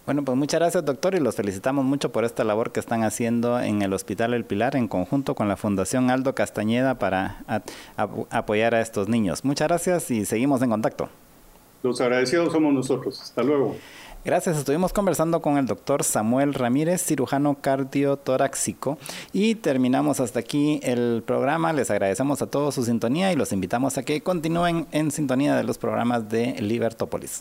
Bueno, pues muchas gracias doctor y los felicitamos mucho por esta labor que están haciendo en el Hospital El Pilar en conjunto con la Fundación Aldo Castañeda para apoyar a estos niños. Muchas gracias y seguimos en contacto. Los agradecidos somos nosotros. Hasta luego. Gracias, estuvimos conversando con el doctor Samuel Ramírez, cirujano cardiotoráxico, y terminamos hasta aquí el programa. Les agradecemos a todos su sintonía y los invitamos a que continúen en sintonía de los programas de Libertópolis.